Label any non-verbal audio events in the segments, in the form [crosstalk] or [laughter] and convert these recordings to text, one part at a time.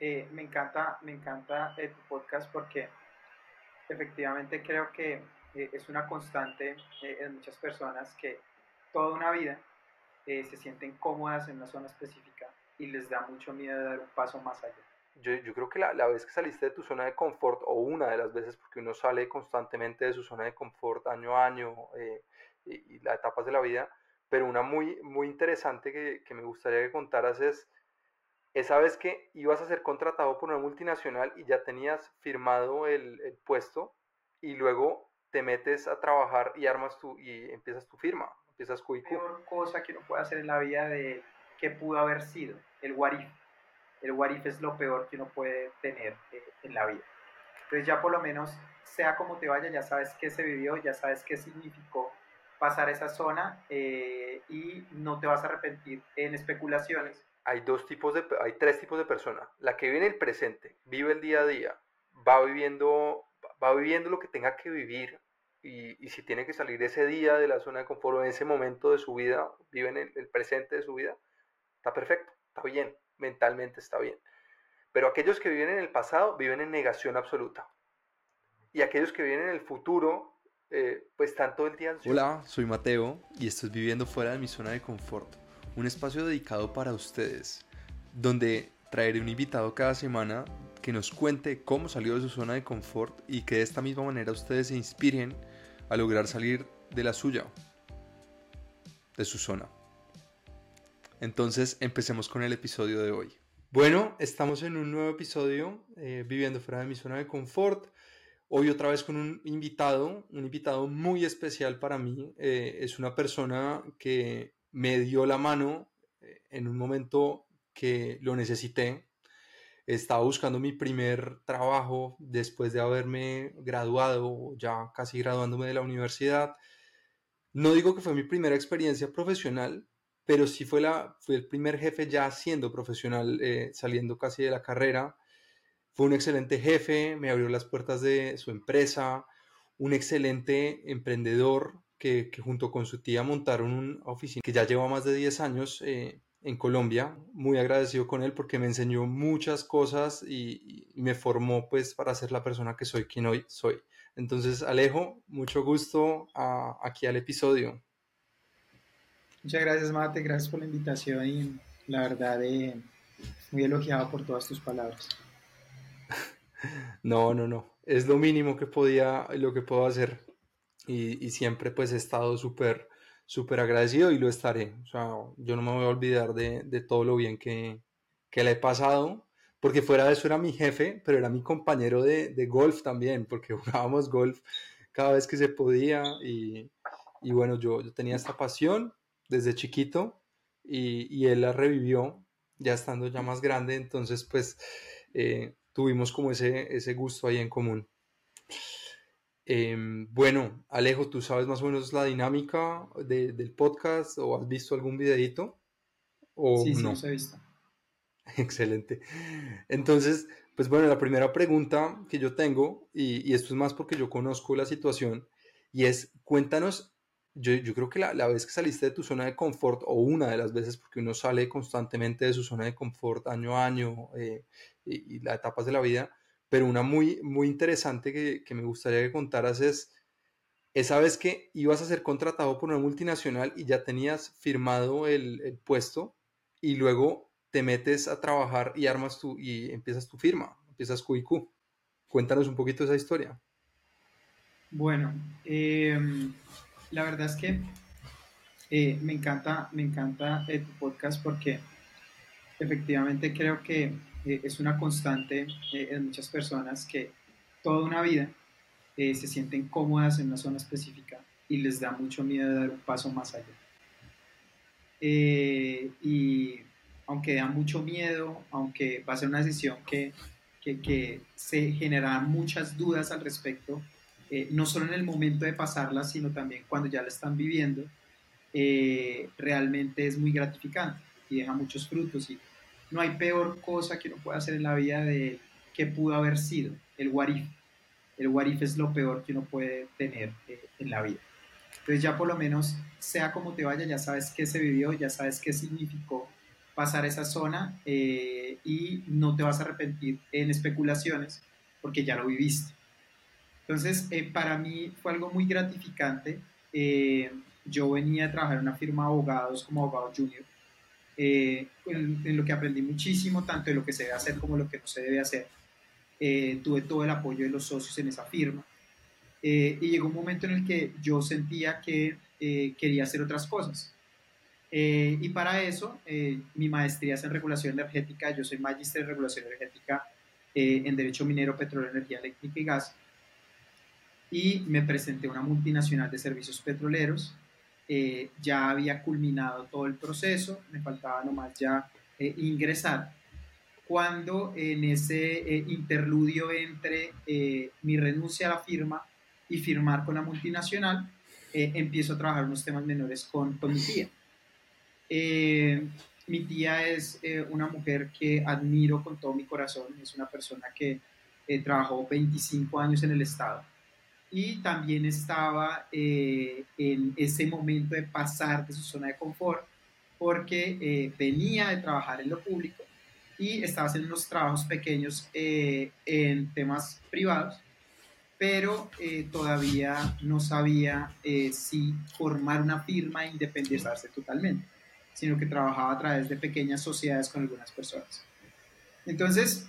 Eh, me encanta, me encanta tu podcast porque efectivamente creo que es una constante en muchas personas que toda una vida se sienten cómodas en una zona específica y les da mucho miedo dar un paso más allá. Yo, creo que la, la, vez que saliste de tu zona de confort, o una de las veces, porque uno sale constantemente de su zona de confort año a año eh, y, las etapas de la vida, pero una muy, muy interesante que, que me gustaría que contaras es esa vez que ibas a ser contratado por una multinacional y ya tenías firmado el, el puesto y luego te metes a trabajar y armas tu y empiezas tu firma, empiezas La peor cosa que uno puede hacer en la vida de qué pudo haber sido, el what El what es lo peor que uno puede tener eh, en la vida. Entonces ya por lo menos, sea como te vaya, ya sabes qué se vivió, ya sabes qué significó pasar esa zona eh, y no te vas a arrepentir en especulaciones. Hay dos tipos de, hay tres tipos de personas. La que vive en el presente, vive el día a día, va viviendo, va viviendo lo que tenga que vivir y, y, si tiene que salir ese día de la zona de confort en ese momento de su vida, vive en el presente de su vida, Está perfecto, está bien, mentalmente está bien. Pero aquellos que viven en el pasado viven en negación absoluta. Y aquellos que viven en el futuro, eh, pues están todo el día ansiosos. Hola, soy Mateo y estoy viviendo fuera de mi zona de confort. Un espacio dedicado para ustedes, donde traeré un invitado cada semana que nos cuente cómo salió de su zona de confort y que de esta misma manera ustedes se inspiren a lograr salir de la suya, de su zona. Entonces, empecemos con el episodio de hoy. Bueno, estamos en un nuevo episodio, eh, viviendo fuera de mi zona de confort. Hoy otra vez con un invitado, un invitado muy especial para mí. Eh, es una persona que me dio la mano eh, en un momento que lo necesité. Estaba buscando mi primer trabajo después de haberme graduado, ya casi graduándome de la universidad. No digo que fue mi primera experiencia profesional, pero sí fue, la, fue el primer jefe ya siendo profesional, eh, saliendo casi de la carrera. Fue un excelente jefe, me abrió las puertas de su empresa, un excelente emprendedor que, junto con su tía montaron una oficina que ya lleva más de 10 años eh, en Colombia. Muy agradecido con él porque me enseñó muchas cosas y, me formó pues para ser la persona que soy, quien hoy soy. Entonces, Alejo, mucho gusto aquí al episodio. Muchas gracias, Mate. Gracias por la invitación y la verdad, eh, muy elogiado por todas tus palabras. [laughs] No, no, no. Es lo mínimo que podía, lo que puedo hacer. Y, siempre pues he estado súper, súper agradecido y lo estaré. O sea, yo no me voy a olvidar de, todo lo bien que, que le he pasado. Porque fuera de eso era mi jefe, pero era mi compañero de, de golf también, porque [laughs] jugábamos golf cada vez que se podía. Y, y bueno, yo, yo tenía esta pasión desde chiquito y, él la revivió ya estando ya más grande, entonces pues eh, tuvimos como ese, ese gusto ahí en común. Em, bueno, Alejo, ¿tú sabes más o menos la dinámica del podcast o has visto algún videito? ¿O sí, no? sí, he visto. [laughs] Excelente. Entonces, pues bueno, la primera pregunta que yo tengo, y, y, esto es más porque yo conozco la situación, y es, cuéntanos yo, creo que la, vez que saliste de tu zona de confort, o una de las veces, porque uno sale constantemente de su zona de confort año a año eh, y, las etapas de la vida, pero una muy, muy interesante que, me gustaría que contaras es esa vez que ibas a ser contratado por una multinacional y ya tenías firmado el, puesto y luego te metes a trabajar y armas tu y empiezas tu firma, empiezas QIQ. Cuéntanos un poquito esa historia. Bueno, eh, la verdad es que eh, me encanta, me encanta eh, tu podcast porque efectivamente creo que eh, es una constante en muchas personas que toda una vida se sienten cómodas en una zona específica y les da mucho miedo dar un paso más allá. y aunque da mucho miedo, aunque va a ser una decisión que, que, que se generan muchas dudas al respecto, eh, no solo en el momento de pasarla, sino también cuando ya la están viviendo, eh, realmente es muy gratificante y deja muchos frutos. Y no hay peor cosa que uno pueda hacer en la vida de que pudo haber sido, el what El what es lo peor que uno puede tener eh, en la vida. Entonces ya por lo menos, sea como te vaya, ya sabes qué se vivió, ya sabes qué significó pasar esa zona eh, y no te vas a arrepentir en especulaciones porque ya lo viviste. Entonces, eh, para mí fue algo muy gratificante. Yo venía a trabajar en una firma de abogados como abogado junior, en, en, lo que aprendí muchísimo, tanto de lo que se debe hacer como lo que no se debe hacer. tuve todo el apoyo de los socios en esa firma. y llegó un momento en el que yo sentía que quería hacer otras cosas eh, y para eso, eh, mi maestría es en regulación energética, yo soy magíster en regulación energética eh, en Derecho Minero, Petróleo, Energía Eléctrica y Gas. Y me presenté a una multinacional de servicios petroleros. Ya había culminado todo el proceso, me faltaba nomás ya ingresar. Cuando en ese interludio entre mi renuncia a la firma y firmar con la multinacional, empiezo a trabajar unos temas menores con, con mi tía. Eh, mi tía es eh, una mujer que admiro con todo mi corazón, es una persona que eh, trabajó 25 años en el Estado y también estaba en ese momento de pasar de su zona de confort porque venía de trabajar en lo público y estaba haciendo unos trabajos pequeños en temas privados, pero todavía no sabía si formar una firma e independizarse totalmente sino que trabajaba a través de pequeñas sociedades con algunas personas. Entonces,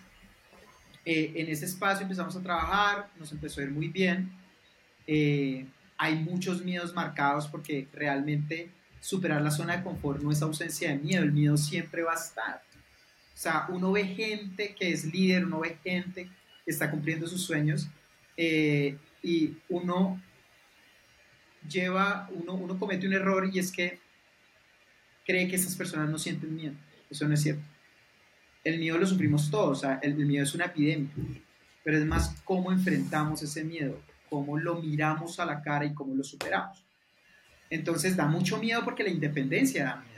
eh, en ese espacio empezamos a trabajar, nos empezó a ir muy bien. Eh, hay muchos miedos marcados porque realmente superar la zona de confort no es ausencia de miedo, el miedo siempre va a estar. O sea, uno ve gente que es líder, uno ve gente que está cumpliendo sus sueños eh, y uno lleva, uno, uno comete un error y es que cree que esas personas no sienten miedo. Eso no es cierto. El miedo lo sufrimos todos, o sea, el, miedo es una epidemia, pero es más cómo enfrentamos ese miedo, cómo lo miramos a la cara y cómo lo superamos. Entonces da mucho miedo porque la independencia da miedo.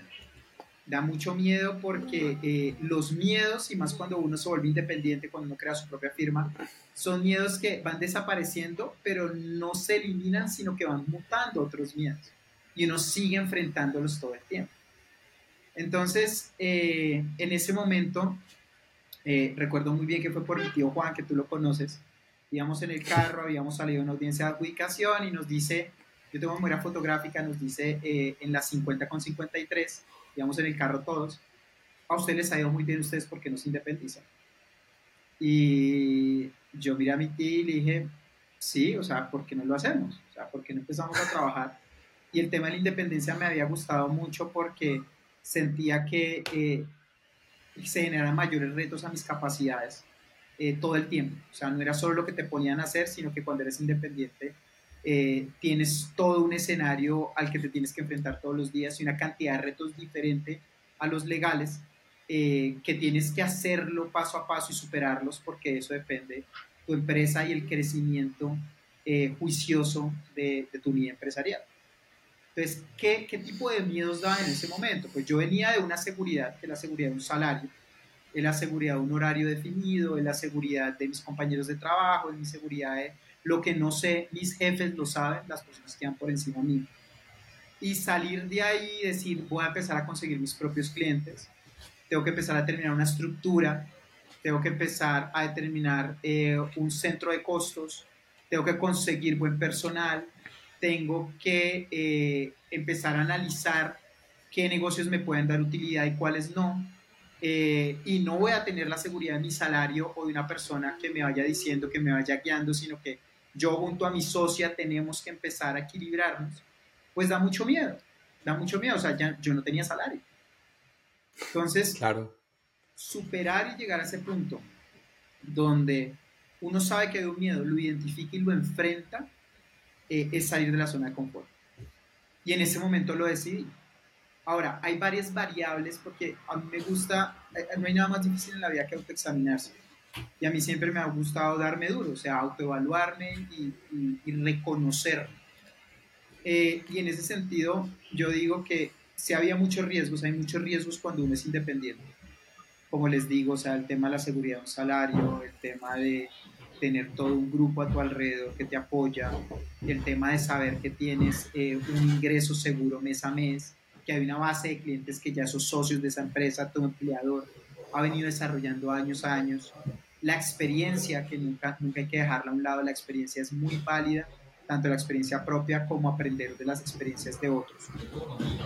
Da mucho miedo porque eh, los miedos, y más cuando uno se vuelve independiente, cuando uno crea su propia firma, son miedos que van desapareciendo, pero no se eliminan, sino que van mutando otros miedos. Y uno sigue enfrentándolos todo el tiempo. Entonces, eh, en ese momento, eh, recuerdo muy bien que fue por mi tío Juan, que tú lo conoces, íbamos en el carro, habíamos salido una audiencia de adjudicación y nos dice, yo tengo memoria fotográfica, nos dice eh, en las 50 con 53, íbamos en el carro todos, a ustedes les ha ido muy bien ustedes porque no se independizan. Y yo miré a mi tío y le dije, sí, o sea, ¿por qué no lo hacemos? O sea, ¿por qué no empezamos a trabajar? Y el tema de la independencia me había gustado mucho porque sentía que eh, se generaban mayores retos a mis capacidades eh, todo el tiempo. O sea, no era solo lo que te ponían a hacer, sino que cuando eres independiente eh, tienes todo un escenario al que te tienes que enfrentar todos los días y una cantidad de retos diferente a los legales que tienes que hacerlo paso a paso y superarlos porque eso depende tu empresa y el crecimiento juicioso de, de tu vida empresarial. Entonces, ¿qué, ¿qué, tipo de miedos daban en ese momento? Pues yo venía de una seguridad, que es la seguridad de un salario, es la seguridad de un horario definido, es la seguridad de mis compañeros de trabajo, es mi seguridad de lo que no sé, mis jefes lo saben, las personas que van por encima mío. Y salir de ahí y decir, voy a empezar a conseguir mis propios clientes, tengo que empezar a determinar una estructura, tengo que empezar a determinar eh, un centro de costos, tengo que conseguir buen personal, tengo que eh, empezar a analizar qué negocios me pueden dar utilidad y cuáles no. Eh, y no voy a tener la seguridad de mi salario o de una persona que me vaya diciendo, que me vaya guiando, sino que yo junto a mi socia tenemos que empezar a equilibrarnos, pues da mucho miedo, da mucho miedo, o sea, ya, yo no tenía salario. Entonces, claro. superar y llegar a ese punto donde uno sabe que hay un miedo, lo identifica y lo enfrenta, eh, es salir de la zona de confort. Y en ese momento lo decidí. Ahora, hay varias variables porque a mí me gusta, eh, no hay nada más difícil en la vida que autoexaminarse. Y a mí siempre me ha gustado darme duro, o sea, autoevaluarme y, y, reconocerme. Eh, y en ese sentido, yo digo que si había muchos riesgos, hay muchos riesgos cuando uno es independiente. Como les digo, o sea, el tema de la seguridad de un salario, el tema de tener todo un grupo a tu alrededor que te apoya, el tema de saber que tienes eh, un ingreso seguro mes a mes, que hay una base de clientes que ya son socios de esa empresa, tu empleador ha venido desarrollando años a años. La experiencia, que nunca, nunca hay que dejarla a un lado, la experiencia es muy válida, tanto la experiencia propia como aprender de las experiencias de otros.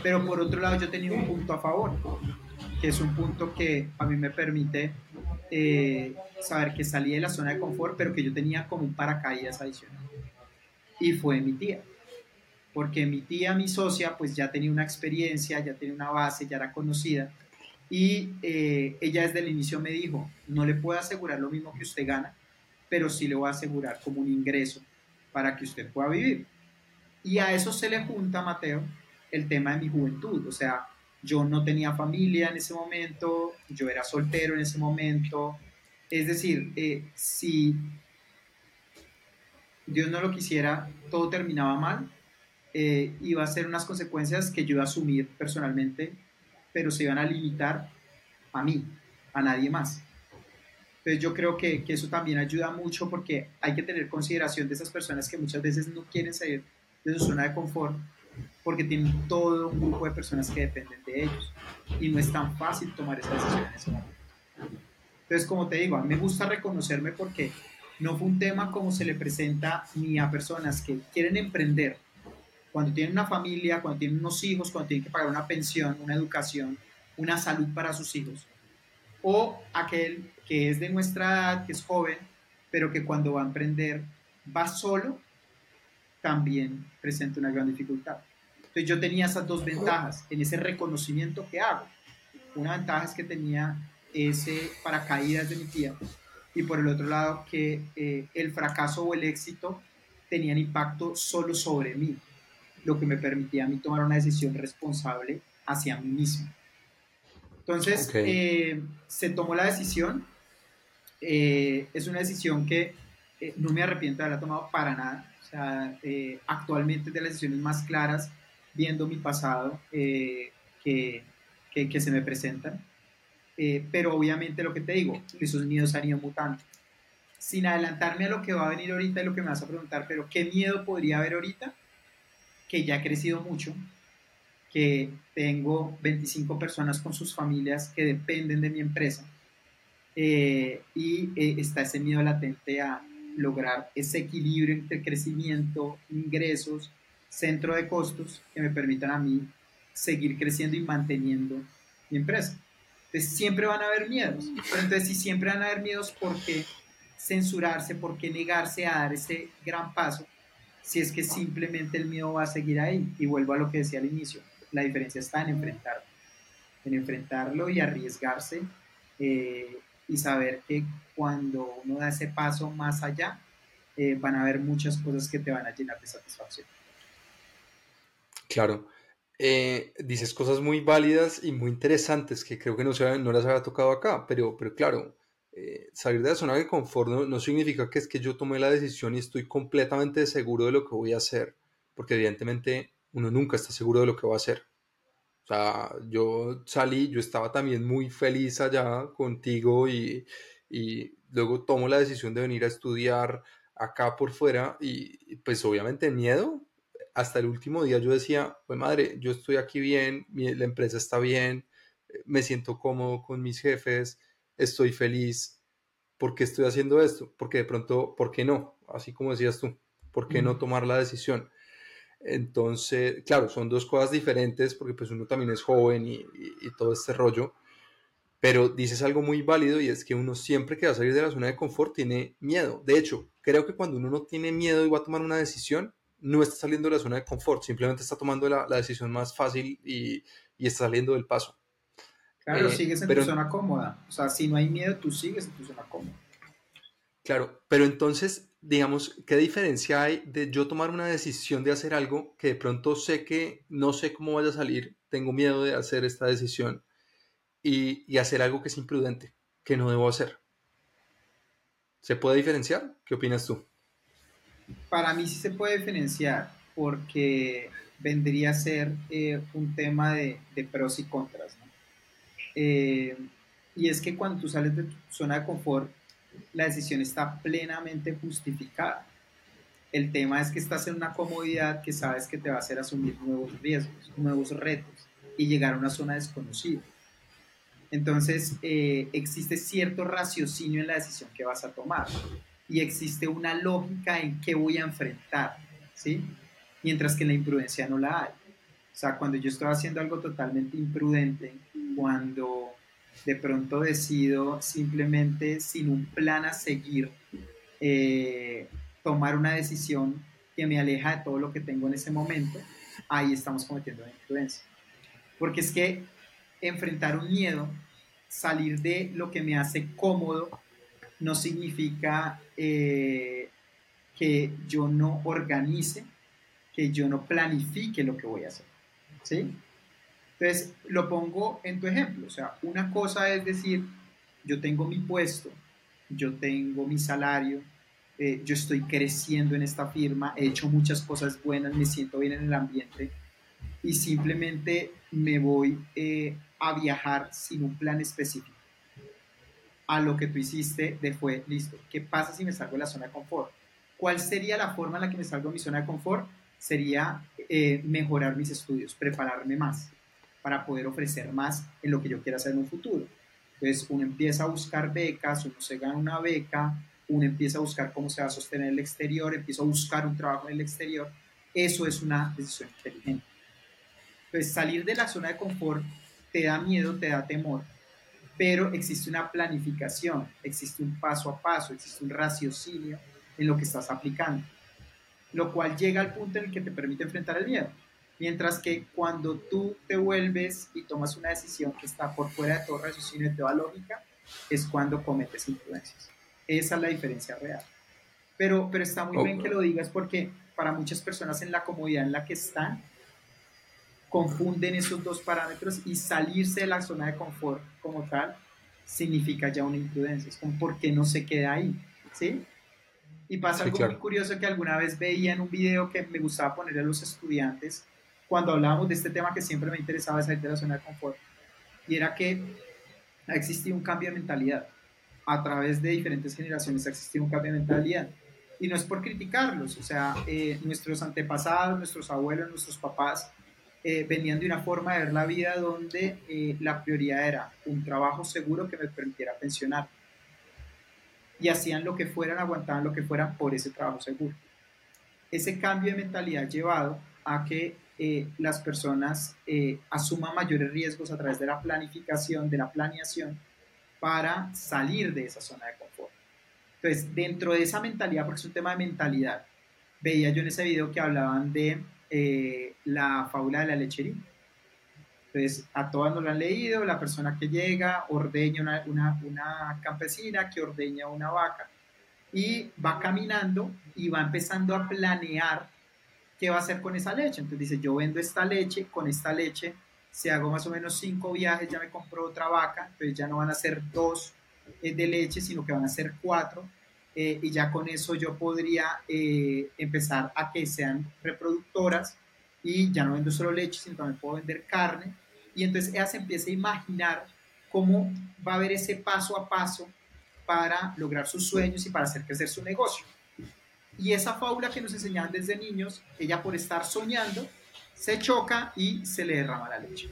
Pero por otro lado yo tenía un punto a favor, que es un punto que a mí me permite eh, saber que salí de la zona de confort, pero que yo tenía como un paracaídas adicional. Y fue mi tía porque mi tía, mi socia, pues ya tenía una experiencia, ya tenía una base, ya era conocida, y eh, ella desde el inicio me dijo, no le puedo asegurar lo mismo que usted gana, pero sí le voy a asegurar como un ingreso para que usted pueda vivir. Y a eso se le junta, Mateo, el tema de mi juventud, o sea, yo no tenía familia en ese momento, yo era soltero en ese momento, es decir, eh, si Dios no lo quisiera, todo terminaba mal, eh, iba a ser unas consecuencias que yo iba a asumir personalmente, pero se iban a limitar a mí, a nadie más. Entonces yo creo que, que, eso también ayuda mucho porque hay que tener consideración de esas personas que muchas veces no quieren salir de su zona de confort porque tienen todo un grupo de personas que dependen de ellos y no es tan fácil tomar esa decisión en ese momento. Entonces, como te digo, a mí me gusta reconocerme porque no fue un tema como se le presenta ni a personas que quieren emprender cuando tienen una familia, cuando tienen unos hijos, cuando tienen que pagar una pensión, una educación, una salud para sus hijos. O aquel que es de nuestra edad, que es joven, pero que cuando va a emprender va solo, también presenta una gran dificultad. Entonces yo tenía esas dos ventajas en ese reconocimiento que hago. Una ventaja es que tenía ese paracaídas de mi tía y por el otro lado que eh, el fracaso o el éxito tenían impacto solo sobre mí lo que me permitía a mí tomar una decisión responsable hacia mí mismo. Entonces, eh, se tomó la decisión. Eh, es una decisión que eh, no me arrepiento de haberla tomado para nada. O sea, actualmente es de las decisiones más claras, viendo mi pasado, que, que, que, se me presentan. pero obviamente lo que te digo, esos miedos han ido mutando. Sin adelantarme a lo que va a venir ahorita y lo que me vas a preguntar, pero ¿qué miedo podría haber ahorita? Que ya ha crecido mucho, que tengo 25 personas con sus familias que dependen de mi empresa eh, y eh, está ese miedo latente a lograr ese equilibrio entre crecimiento, ingresos, centro de costos que me permitan a mí seguir creciendo y manteniendo mi empresa. Entonces siempre van a haber miedos, pero entonces si siempre van a haber miedos, ¿por qué censurarse? ¿Por qué negarse a dar ese gran paso? Si es que simplemente el miedo va a seguir ahí. Y vuelvo a lo que decía al inicio, la diferencia está en enfrentarlo, en enfrentarlo y arriesgarse eh, y saber que cuando uno da ese paso más allá, eh, van a haber muchas cosas que te van a llenar de satisfacción. Claro. Eh, dices cosas muy válidas y muy interesantes que creo que no, se, no las había tocado acá, pero, pero claro, eh, salir de la zona de confort no, significa que es que yo tomé la decisión y estoy completamente seguro de lo que voy a hacer, porque evidentemente uno nunca está seguro de lo que va a hacer. O sea, yo salí, yo estaba también muy feliz allá contigo y, y luego tomo la decisión de venir a estudiar acá por fuera y pues obviamente miedo. Hasta el último día yo decía, pues madre, yo estoy aquí bien, la empresa está bien, me siento cómodo con mis jefes, estoy feliz, ¿por qué estoy haciendo esto? Porque de pronto, ¿por qué no? Así como decías tú, ¿por qué no tomar la decisión? Entonces, claro, son dos cosas diferentes porque pues uno también es joven y, todo este rollo, pero dices algo muy válido y es que uno siempre que va a salir de la zona de confort tiene miedo. De hecho, creo que cuando uno no tiene miedo y va a tomar una decisión, no está saliendo de la zona de confort, simplemente está tomando la, decisión más fácil y, y, está saliendo del paso. Claro, eh, sigues en tu zona cómoda. O sea, si no hay miedo, tú sigues en tu zona cómoda. Claro, pero entonces, digamos, ¿qué diferencia hay de yo tomar una decisión de hacer algo que de pronto sé que no sé cómo vaya a salir, tengo miedo de hacer esta decisión y, y hacer algo que es imprudente, que no debo hacer? ¿Se puede diferenciar? ¿Qué opinas tú? Para mí sí se puede diferenciar porque vendría a ser eh, un tema de, de pros y contras. Eh, y es que cuando tú sales de tu zona de confort, la decisión está plenamente justificada. El tema es que estás en una comodidad que sabes que te va a hacer asumir nuevos riesgos, nuevos retos. y llegar a una zona desconocida. Entonces, eh, existe cierto raciocinio en la decisión que vas a tomar y existe una lógica en qué voy a enfrentar, ¿sí? Mientras que en la imprudencia no la hay. O sea, cuando yo estoy haciendo algo totalmente imprudente, cuando de pronto decido simplemente sin un plan a seguir, eh, tomar una decisión que me aleja de todo lo que tengo en ese momento, ahí estamos cometiendo una imprudencia. Porque es que enfrentar un miedo, salir de lo que me hace cómodo, no significa eh, que yo no organice, que yo no planifique lo que voy a hacer. ¿Sí? Entonces, lo pongo en tu ejemplo. O sea, una cosa es decir, yo tengo mi puesto, yo tengo mi salario, eh, yo estoy creciendo en esta firma, he hecho muchas cosas buenas, me siento bien en el ambiente y simplemente me voy eh, a viajar sin un plan específico. A lo que tú hiciste de fue, listo, ¿qué pasa si me salgo de la zona de confort? ¿Cuál sería la forma en la que me salgo de mi zona de confort? Sería eh, mejorar mis estudios, prepararme más para poder ofrecer más en lo que yo quiera hacer en un futuro. Entonces uno empieza a buscar becas, uno se gana una beca, uno empieza a buscar cómo se va a sostener en el exterior, empieza a buscar un trabajo en el exterior. Eso es una decisión inteligente. Entonces salir de la zona de confort te da miedo, te da temor, pero existe una planificación, existe un paso a paso, existe un raciocinio en lo que estás aplicando, lo cual llega al punto en el que te permite enfrentar el miedo. Mientras que cuando tú te vuelves y tomas una decisión que está por fuera de todo raciocinio y toda lógica, es cuando cometes influencias. Esa es la diferencia real. Pero, pero está muy bien que lo digas porque para muchas personas en la comodidad en la que están, confunden esos dos parámetros y salirse de la zona de confort como tal significa ya una imprudencia. Es como, ¿por qué no se queda ahí? ¿Sí? Y pasa algo muy curioso que alguna vez veía en un video que me gustaba poner a los estudiantes cuando hablábamos de este tema que siempre me interesaba salir de la zona de confort. Y era que ha existido un cambio de mentalidad. A través de diferentes generaciones ha existido un cambio de mentalidad. Y no es por criticarlos, o sea, eh, nuestros antepasados, nuestros abuelos, nuestros papás, eh, venían de una forma de ver la vida donde eh, la prioridad era un trabajo seguro que me permitiera pensionar. Y hacían lo que fueran, aguantaban lo que fueran por ese trabajo seguro. Ese cambio de mentalidad llevado a que eh, las personas asuman mayores riesgos a través de la planificación, de la planeación, para salir de esa zona de confort. Entonces, dentro de esa mentalidad, porque es un tema de mentalidad, veía yo en ese video que hablaban de eh, la fábula de la lechería. Entonces, a todas nos lo han leído, la persona que llega ordeña una, una, una, campesina que ordeña una vaca y va caminando y va empezando a planear qué va a hacer con esa leche. Entonces dice, yo vendo esta leche, con esta leche, si hago más o menos cinco viajes, ya me compro otra vaca, entonces ya no van a ser dos eh, de leche, sino que van a ser cuatro eh, y ya con eso yo podría eh, empezar a que sean reproductoras y ya no vendo solo leche, sino también puedo vender carne. Y entonces ella se empieza a imaginar cómo va a haber ese paso a paso para lograr sus sueños y para hacer crecer su negocio. Y esa fábula que nos enseñaban desde niños, ella por estar soñando, se choca y se le derrama la leche.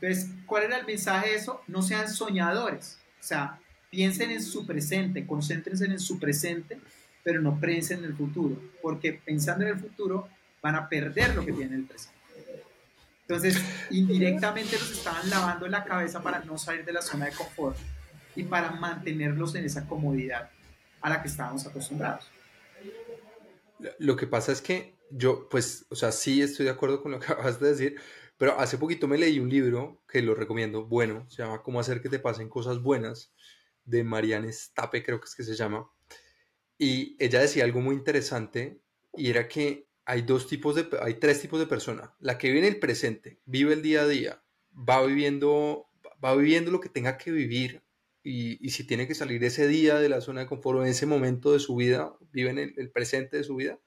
Entonces, ¿cuál era el mensaje de eso? No sean soñadores. O sea, piensen en su presente, concéntrense en su presente, pero no piensen en el futuro, porque pensando en el futuro van a perder lo que tienen en el presente. Entonces, indirectamente los estaban lavando la cabeza para no salir de la zona de confort y para mantenerlos en esa comodidad a la que estábamos acostumbrados. Lo que pasa es que yo, pues, o sea, sí estoy de acuerdo con lo que [laughs] acabas de decir, pero hace poquito me leí un libro que lo recomiendo, bueno, se llama Cómo hacer que te pasen cosas buenas, de Marianne Stape, creo que es que se llama. Y ella decía algo muy interesante y era que hay dos tipos de, hay tres tipos de persona. La que vive en el presente, vive el día a día, va viviendo, va viviendo lo que tenga que vivir y, si tiene que salir ese día de la zona de confort en ese momento de su vida, vive en el, presente de su vida,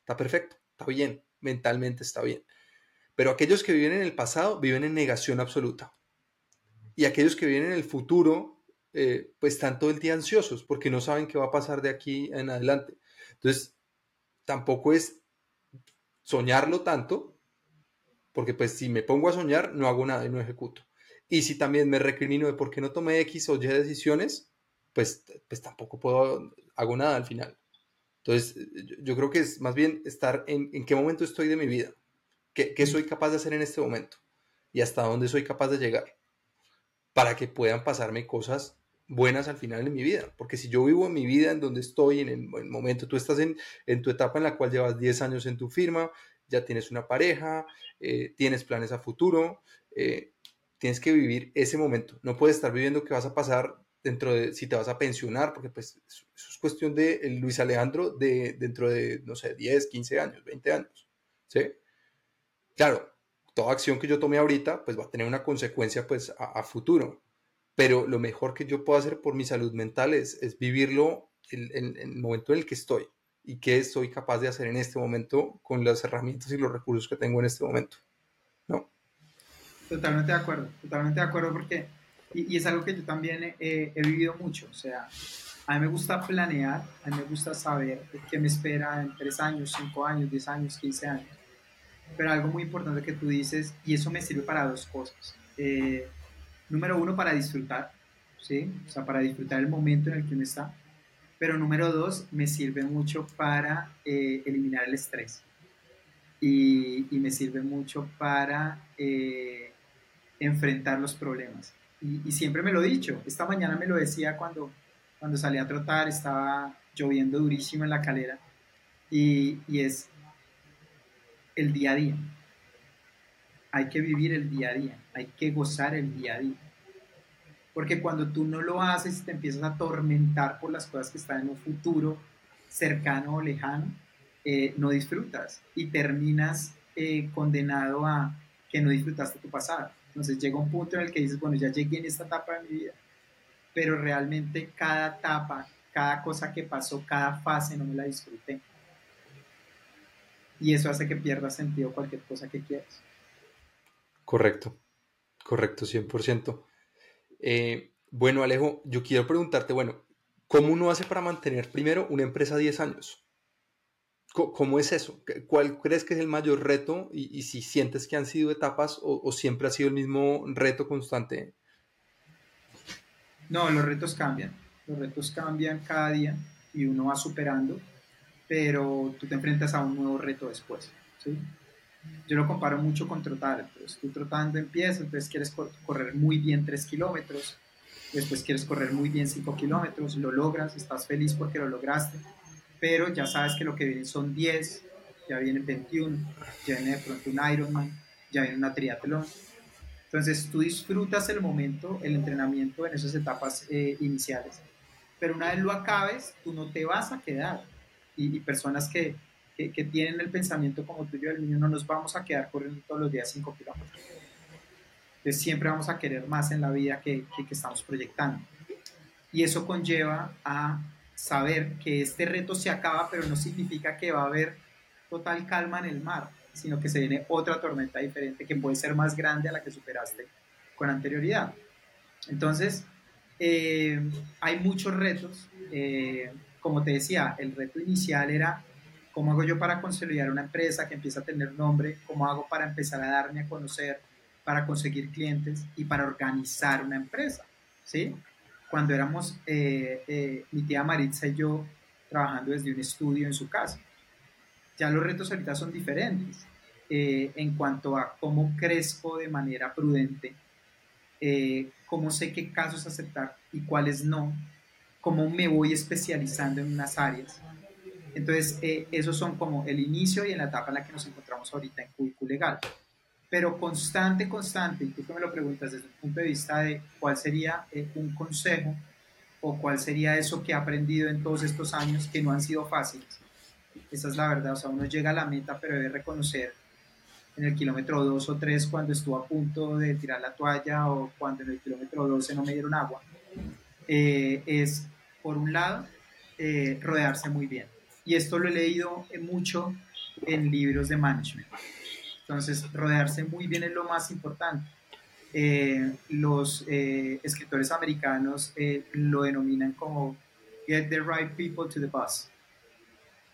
está perfecto, está bien, mentalmente está bien. Pero aquellos que viven en el pasado viven en negación absoluta. Y aquellos que viven en el futuro eh, pues están todo el día ansiosos porque no saben qué va a pasar de aquí en adelante. Entonces, tampoco es soñarlo tanto, porque pues si me pongo a soñar, no hago nada y no ejecuto. Y si también me recrimino de por qué no tomé X o Y decisiones, pues, pues tampoco puedo, hago nada al final. Entonces, yo creo que es más bien estar en, en qué momento estoy de mi vida, qué, qué soy capaz de hacer en este momento y hasta dónde soy capaz de llegar para que puedan pasarme cosas buenas al final de mi vida. Porque si yo vivo mi vida en donde estoy, en el, momento, tú estás en, en, tu etapa en la cual llevas 10 años en tu firma, ya tienes una pareja, eh, tienes planes a futuro, eh, tienes que vivir ese momento. No puedes estar viviendo que vas a pasar dentro de, si te vas a pensionar, porque pues eso es cuestión de Luis Alejandro de dentro de, no sé, 10, 15 años, 20 años, ¿sí? Claro, toda acción que yo tome ahorita, pues va a tener una consecuencia, pues, a, futuro. Pero lo mejor que yo puedo hacer por mi salud mental es, es vivirlo en, en, el momento en el que estoy y qué soy capaz de hacer en este momento con las herramientas y los recursos que tengo en este momento. ¿No? Totalmente de acuerdo, totalmente de acuerdo porque, y, es algo que yo también he, he, vivido mucho, o sea, a mí me gusta planear, a mí me gusta saber qué me espera en 3 años, 5 años, 10 años, 15 años, pero algo muy importante que tú dices, y eso me sirve para dos cosas. Eh, número uno, para disfrutar, ¿sí? O sea, para disfrutar el momento en el que uno está, pero número dos, me sirve mucho para eh, eliminar el estrés. Y, me sirve mucho para eh, enfrentar los problemas. Y, y, siempre me lo he dicho. Esta mañana me lo decía cuando, cuando salí a trotar, estaba lloviendo durísimo en la calera. Y, y es el día a día. Hay que vivir el día a día. Hay que gozar el día a día. Porque cuando tú no lo haces y te empiezas a atormentar por las cosas que están en un futuro cercano o lejano, eh, no disfrutas y terminas eh, condenado a que no disfrutaste tu pasado. Entonces llega un punto en el que dices, bueno, ya llegué en esta etapa de mi vida, pero realmente cada etapa, cada cosa que pasó, cada fase no me la disfruté. Y eso hace que pierdas sentido cualquier cosa que quieras. Correcto, correcto, 100%. Eh, bueno, Alejo, yo quiero preguntarte, bueno, ¿cómo uno hace para mantener primero una empresa 10 años? ¿Cómo es eso? ¿Cuál crees que es el mayor reto? Y, si sientes que han sido etapas o, siempre ha sido el mismo reto constante. No, los retos cambian. Los retos cambian cada día y uno va superando, pero tú te enfrentas a un nuevo reto después. ¿sí? Yo lo comparo mucho con trotar. Entonces, tú trotando empiezas, entonces quieres correr muy bien 3 kilómetros, después quieres correr muy bien 5 kilómetros, lo logras, estás feliz porque lo lograste, pero ya sabes que lo que viene son 10, ya viene 21, ya viene de pronto un Ironman, ya viene una triatlón. Entonces tú disfrutas el momento, el entrenamiento en esas etapas eh, iniciales, pero una vez lo acabes, tú no te vas a quedar. y personas que, que, tienen el pensamiento como tú y yo, el niño, no nos vamos a quedar corriendo todos los días 5 kilómetros. Entonces siempre vamos a querer más en la vida que, que, que estamos proyectando. Y eso conlleva a saber que este reto se acaba, pero no significa que va a haber total calma en el mar, sino que se viene otra tormenta diferente que puede ser más grande a la que superaste con anterioridad. Entonces, eh, hay muchos retos. Eh, como te decía, el reto inicial era ¿Cómo hago yo para consolidar una empresa que empieza a tener nombre? ¿Cómo hago para empezar a darme a conocer, para conseguir clientes y para organizar una empresa? ¿Sí? Cuando éramos eh, eh, mi tía Maritza y yo trabajando desde un estudio en su casa. Ya los retos ahorita son diferentes eh, en cuanto a cómo crezco de manera prudente, cómo sé qué casos aceptar y cuáles no, cómo me voy especializando en unas áreas entonces, eh, esos son como el inicio y en la etapa en la que nos encontramos ahorita en Cubicu Legal. Pero constante, constante, y tú que me lo preguntas desde el punto de vista de cuál sería eh, un consejo o cuál sería eso que he aprendido en todos estos años que no han sido fáciles. Esa es la verdad, o sea, uno llega a la meta, pero debe reconocer en el kilómetro 2 o 3 cuando estuvo a punto de tirar la toalla o cuando en el kilómetro 12 no me dieron agua. Eh, es, por un lado, rodearse muy bien y esto lo he leído mucho en libros de management. Entonces, rodearse muy bien es lo más importante. Eh, los eh, escritores americanos eh, lo denominan como get the right people to the bus.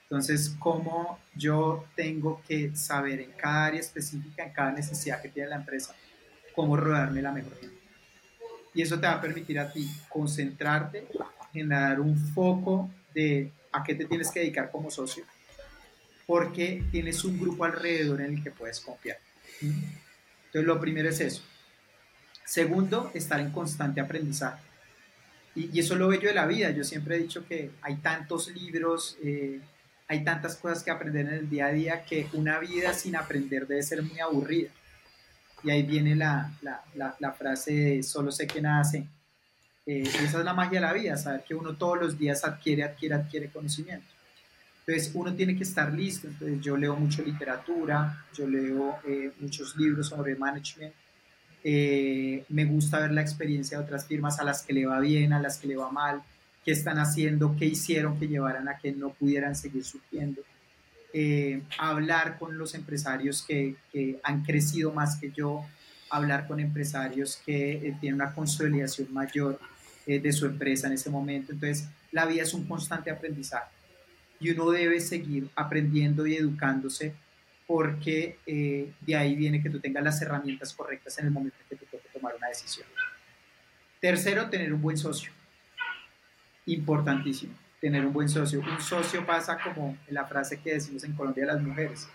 Entonces, cómo yo tengo que saber en cada área específica, en cada necesidad que tiene la empresa, cómo rodarme la mejor gente. Y eso te va a permitir a ti concentrarte, generar un foco de a qué te tienes que dedicar como socio, porque tienes un grupo alrededor en el que puedes confiar. Entonces, lo primero es eso. Segundo, estar en constante aprendizaje. Y, eso lo bello de la vida. Yo siempre he dicho que hay tantos libros, eh, hay tantas cosas que aprender en el día a día que una vida sin aprender debe ser muy aburrida. Y ahí viene la, la, la, frase solo sé que nada sé. Eh, esa es la magia de la vida, saber que uno todos los días adquiere, adquiere, adquiere conocimiento. Entonces uno tiene que estar listo. Entonces yo leo mucho literatura, yo leo eh, muchos libros sobre management. Eh, me gusta ver la experiencia de otras firmas a las que le va bien, a las que le va mal, qué están haciendo, qué hicieron que llevaran a que no pudieran seguir surgiendo. Eh, hablar con los empresarios que, que, han crecido más que yo, hablar con empresarios que tienen una consolidación mayor de su empresa en ese momento. Entonces, la vida es un constante aprendizaje y uno debe seguir aprendiendo y educándose porque eh, de ahí viene que tú tengas las herramientas correctas en el momento en que te toque tomar una decisión. Tercero, tener un buen socio. Importantísimo, tener un buen socio. Un socio pasa como en la frase que decimos en Colombia las mujeres,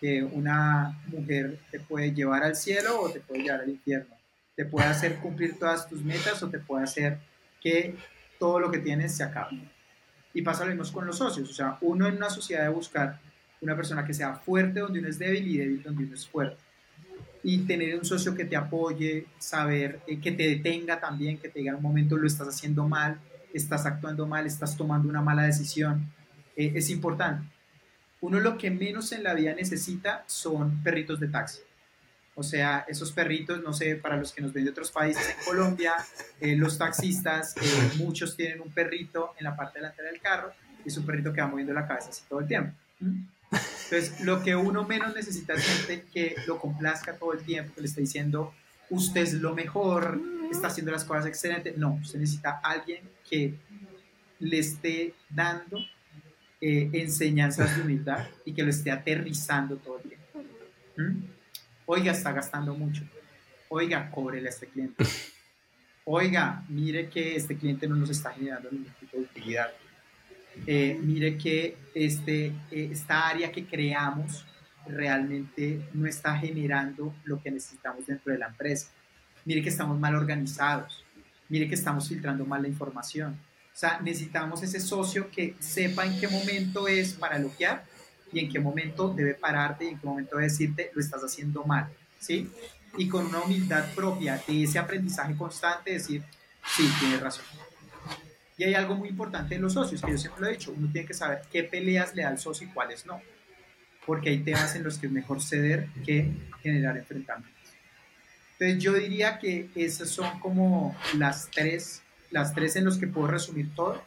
que una mujer te puede llevar al cielo o te puede llevar al infierno. Te puede hacer cumplir todas tus metas o te puede hacer que todo lo que tienes se acabe. Y pasa lo mismo con los socios. O sea, uno en una sociedad debe buscar una persona que sea fuerte donde uno es débil y débil donde uno es fuerte. Y tener un socio que te apoye, saber eh, que te detenga también, que te diga en un momento lo estás haciendo mal, estás actuando mal, estás tomando una mala decisión, eh, es importante. Uno lo que menos en la vida necesita son perritos de taxi. O sea, esos perritos, no sé, para los que nos ven de otros países, en Colombia, eh, los taxistas, eh, muchos tienen un perrito en la parte delantera del carro y es un perrito que va moviendo la cabeza así todo el tiempo. Entonces, lo que uno menos necesita es gente que lo complazca todo el tiempo, que le esté diciendo, usted es lo mejor, está haciendo las cosas excelentes. No, usted necesita alguien que le esté dando eh, enseñanzas de humildad y que lo esté aterrizando todo el tiempo. Oiga, está gastando mucho. Oiga, cóbrele a este cliente. Oiga, mire que este cliente no nos está generando ningún tipo de utilidad. Eh, mire que este, eh, esta área que creamos realmente no está generando lo que necesitamos dentro de la empresa. Mire que estamos mal organizados. Mire que estamos filtrando mal la información. O sea, necesitamos ese socio que sepa en qué momento es para bloquear y en qué momento debe pararte y en qué momento debe decirte lo estás haciendo mal, ¿sí? Y con una humildad propia de ese aprendizaje constante, decir, sí, tienes razón. Y hay algo muy importante en los socios, que yo siempre lo he dicho, uno tiene que saber qué peleas le da al socio y cuáles no, porque hay temas en los que es mejor ceder que generar enfrentamientos. Entonces yo diría que esas son como las tres, las tres en los que puedo resumir todo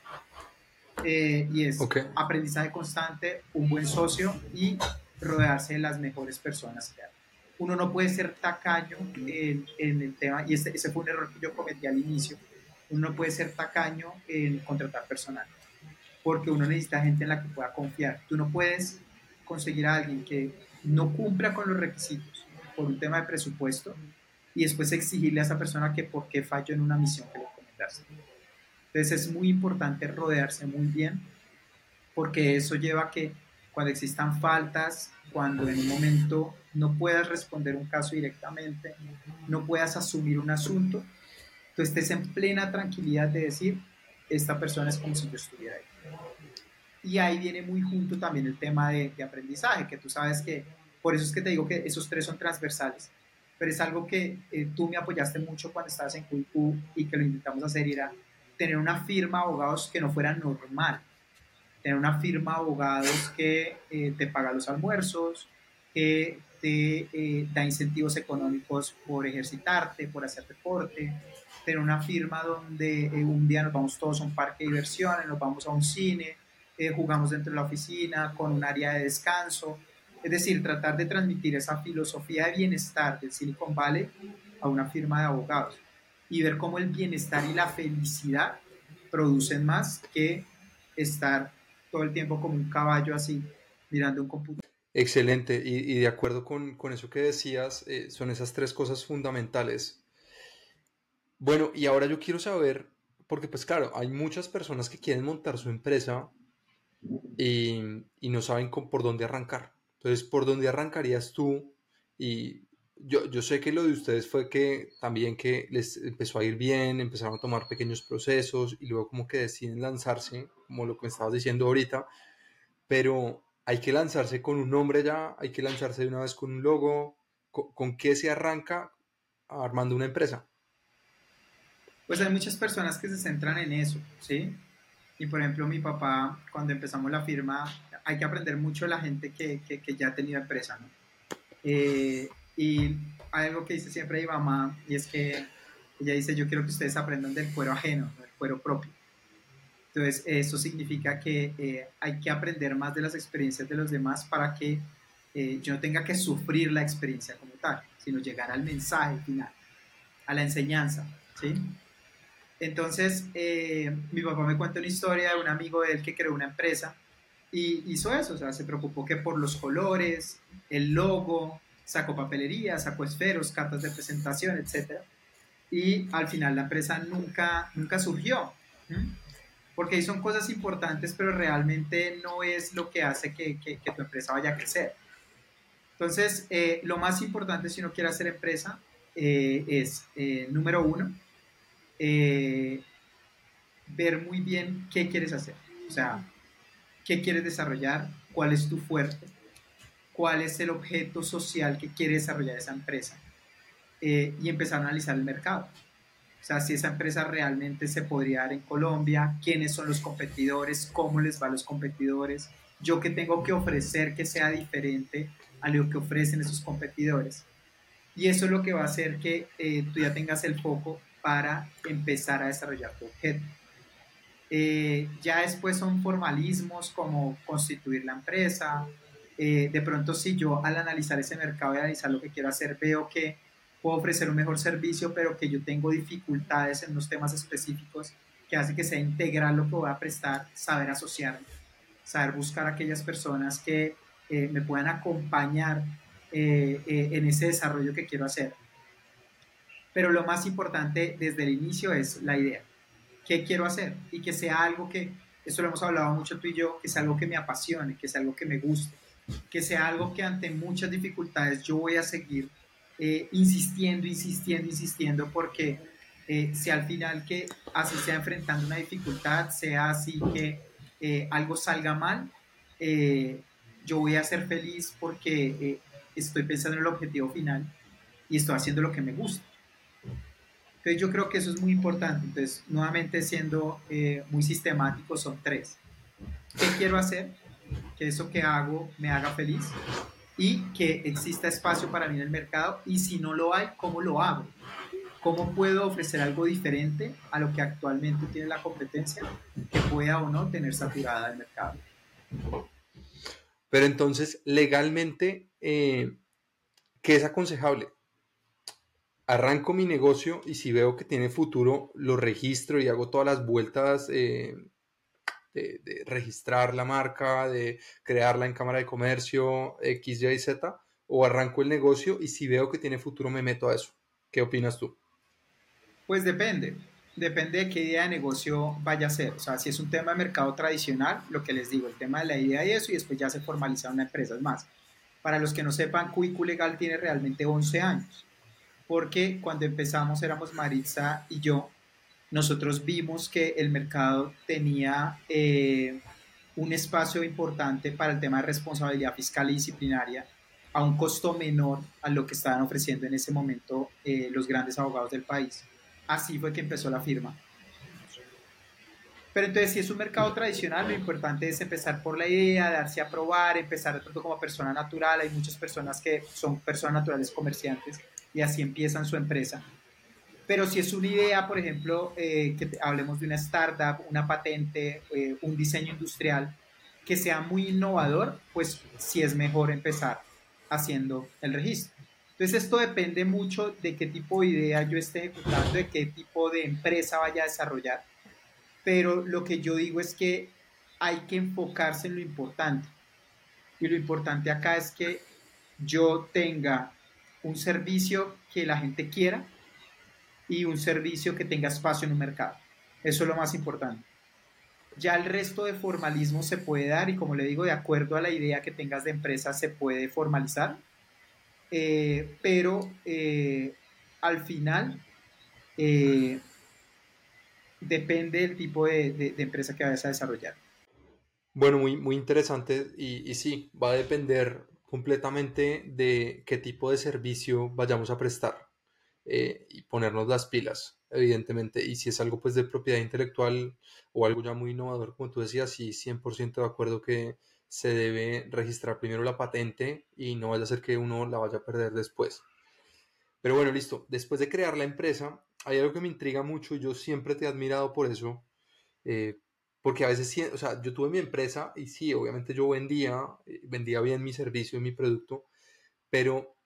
eh, y es aprendizaje constante, un buen socio y rodearse de las mejores personas que hay. Uno no puede ser tacaño en, en el tema, y ese, ese, fue un error que yo cometí al inicio, uno no puede ser tacaño en contratar personal, porque uno necesita gente en la que pueda confiar. Tú no puedes conseguir a alguien que no cumpla con los requisitos por un tema de presupuesto y después exigirle a esa persona que por qué falló en una misión que le comentaste. Entonces es muy importante rodearse muy bien porque eso lleva a que cuando existan faltas, cuando en un momento no puedas responder un caso directamente, no puedas asumir un asunto, tú estés en plena tranquilidad de decir, esta persona es como si yo estuviera ahí. Y ahí viene muy junto también el tema de, aprendizaje, que tú sabes que, por eso es que te digo que esos tres son transversales, pero es algo que eh, tú me apoyaste mucho cuando estabas en QQ y que lo intentamos hacer, era tener una firma de abogados que no fuera normal, tener una firma de abogados que eh, te paga los almuerzos, que te eh, da incentivos económicos por ejercitarte, por hacer deporte, tener una firma donde eh, un día nos vamos todos a un parque de diversiones, nos vamos a un cine, jugamos dentro de la oficina con un área de descanso, es decir, tratar de transmitir esa filosofía de bienestar del Silicon Valley a una firma de abogados y ver cómo el bienestar y la felicidad producen más que estar todo el tiempo como un caballo así, mirando un computador. Excelente, y, de acuerdo con, con, eso que decías, eh, son esas tres cosas fundamentales. Bueno, y ahora yo quiero saber, porque pues claro, hay muchas personas que quieren montar su empresa y, y no saben por dónde arrancar. Entonces, ¿por dónde arrancarías tú? Y yo, yo, sé que lo de ustedes fue que también que les empezó a ir bien, empezaron a tomar pequeños procesos y luego como que deciden lanzarse, como lo que estabas diciendo ahorita, pero hay que lanzarse con un nombre ya, hay que lanzarse de una vez con un logo, ¿con, qué se arranca armando una empresa? Pues hay muchas personas que se centran en eso, ¿sí? Y por ejemplo, mi papá, cuando empezamos la firma, hay que aprender mucho de la gente que, que, que ya ha tenido empresa, ¿no? Eh, y hay algo que dice siempre mi mamá, y es que ella dice, yo quiero que ustedes aprendan del cuero ajeno, del cuero propio. Entonces, eso significa que eh, hay que aprender más de las experiencias de los demás para que eh, yo no tenga que sufrir la experiencia como tal, sino llegar al mensaje final, a la enseñanza, ¿sí? Entonces, eh, mi papá me cuenta una historia de un amigo de él que creó una empresa y hizo eso, o sea, se preocupó que por los colores, el logo, sacó papelería, sacó esferos, cartas de presentación, etc. Y al final la empresa nunca, nunca surgió porque ahí son cosas importantes, pero realmente no es lo que hace que, que, tu empresa vaya a crecer. Entonces, eh, lo más importante si uno quiere hacer empresa eh, es, eh, número uno, ver muy bien qué quieres hacer. O sea, qué quieres desarrollar, cuál es tu fuerte, cuál es el objeto social que quiere desarrollar esa empresa y empezar a analizar el mercado. O sea, si esa empresa realmente se podría dar en Colombia, quiénes son los competidores, cómo les va a los competidores, yo qué tengo que ofrecer que sea diferente a lo que ofrecen esos competidores. Y eso es lo que va a hacer que eh, tú ya tengas el foco para empezar a desarrollar tu objeto. Eh, ya después son formalismos como constituir la empresa. Eh, de pronto si yo al analizar ese mercado y analizar lo que quiero hacer veo que puedo ofrecer un mejor servicio, pero que yo tengo dificultades en unos temas específicos que hace que sea integral lo que voy a prestar, saber asociarme, saber buscar aquellas personas que eh, me puedan acompañar eh, en ese desarrollo que quiero hacer. Pero lo más importante desde el inicio es la idea. ¿Qué quiero hacer? Y que sea algo que, eso lo hemos hablado mucho tú y yo, que sea algo que me apasione, que sea algo que me guste, que sea algo que ante muchas dificultades yo voy a seguir eh, insistiendo, insistiendo, insistiendo, porque eh, si al final que así sea enfrentando una dificultad, sea así que eh, algo salga mal, yo voy a ser feliz porque estoy pensando en el objetivo final y estoy haciendo lo que me gusta. Entonces yo creo que eso es muy importante. Entonces, nuevamente siendo muy sistemático, son tres. ¿Qué quiero hacer? Que eso que hago me haga feliz y que exista espacio para mí en el mercado y si no lo hay, ¿cómo lo hago? ¿Cómo puedo ofrecer algo diferente a lo que actualmente tiene la competencia que pueda o no tener saturada el mercado? Pero entonces, legalmente, eh, ¿qué es aconsejable? Arranco mi negocio y si veo que tiene futuro, lo registro y hago todas las vueltas eh, de, registrar la marca, de crearla en Cámara de Comercio, X, Y, Z, o arranco el negocio y si veo que tiene futuro me meto a eso. ¿Qué opinas tú? Pues depende, depende de qué idea de negocio vaya a ser. O sea, si es un tema de mercado tradicional, lo que les digo, el tema de la idea y eso, y después ya se formaliza una empresa. Es más, para los que no sepan, Cuicu Legal tiene realmente 11 años, porque cuando empezamos éramos Maritza y yo, nosotros vimos que el mercado tenía eh, un espacio importante para el tema de responsabilidad fiscal y disciplinaria a un costo menor a lo que estaban ofreciendo en ese momento eh, los grandes abogados del país. Así fue que empezó la firma. Pero entonces, si es un mercado tradicional, lo importante es empezar por la idea, darse a probar, empezar de pronto como persona natural. Hay muchas personas que son personas naturales comerciantes y así empiezan su empresa. Pero si es una idea, por ejemplo, eh, que hablemos de una startup, una patente, eh, un diseño industrial, que sea muy innovador, pues sí es mejor empezar haciendo el registro. Entonces esto depende mucho de qué tipo de idea yo esté ejecutando, de qué tipo de empresa vaya a desarrollar. Pero lo que yo digo es que hay que enfocarse en lo importante. Y lo importante acá es que yo tenga un servicio que la gente quiera y un servicio que tenga espacio en un mercado. Eso es lo más importante. Ya el resto de formalismo se puede dar y como le digo, de acuerdo a la idea que tengas de empresa, se puede formalizar. Eh, pero eh, al final eh, depende del tipo de, empresa que vayas a desarrollar. Bueno, muy, muy interesante y, y sí, va a depender completamente de qué tipo de servicio vayamos a prestar y ponernos las pilas evidentemente, y si es algo pues de propiedad intelectual o algo ya muy innovador, como tú decías, sí, 100% de acuerdo que se debe registrar primero la patente y no vaya a que uno la vaya a perder después. Pero bueno, listo. Después de crear la empresa, hay algo que me intriga mucho y yo siempre te he admirado por eso. Eh, porque a veces, o sea, yo tuve mi empresa y sí, obviamente yo vendía, eh, vendía bien mi servicio y mi producto, pero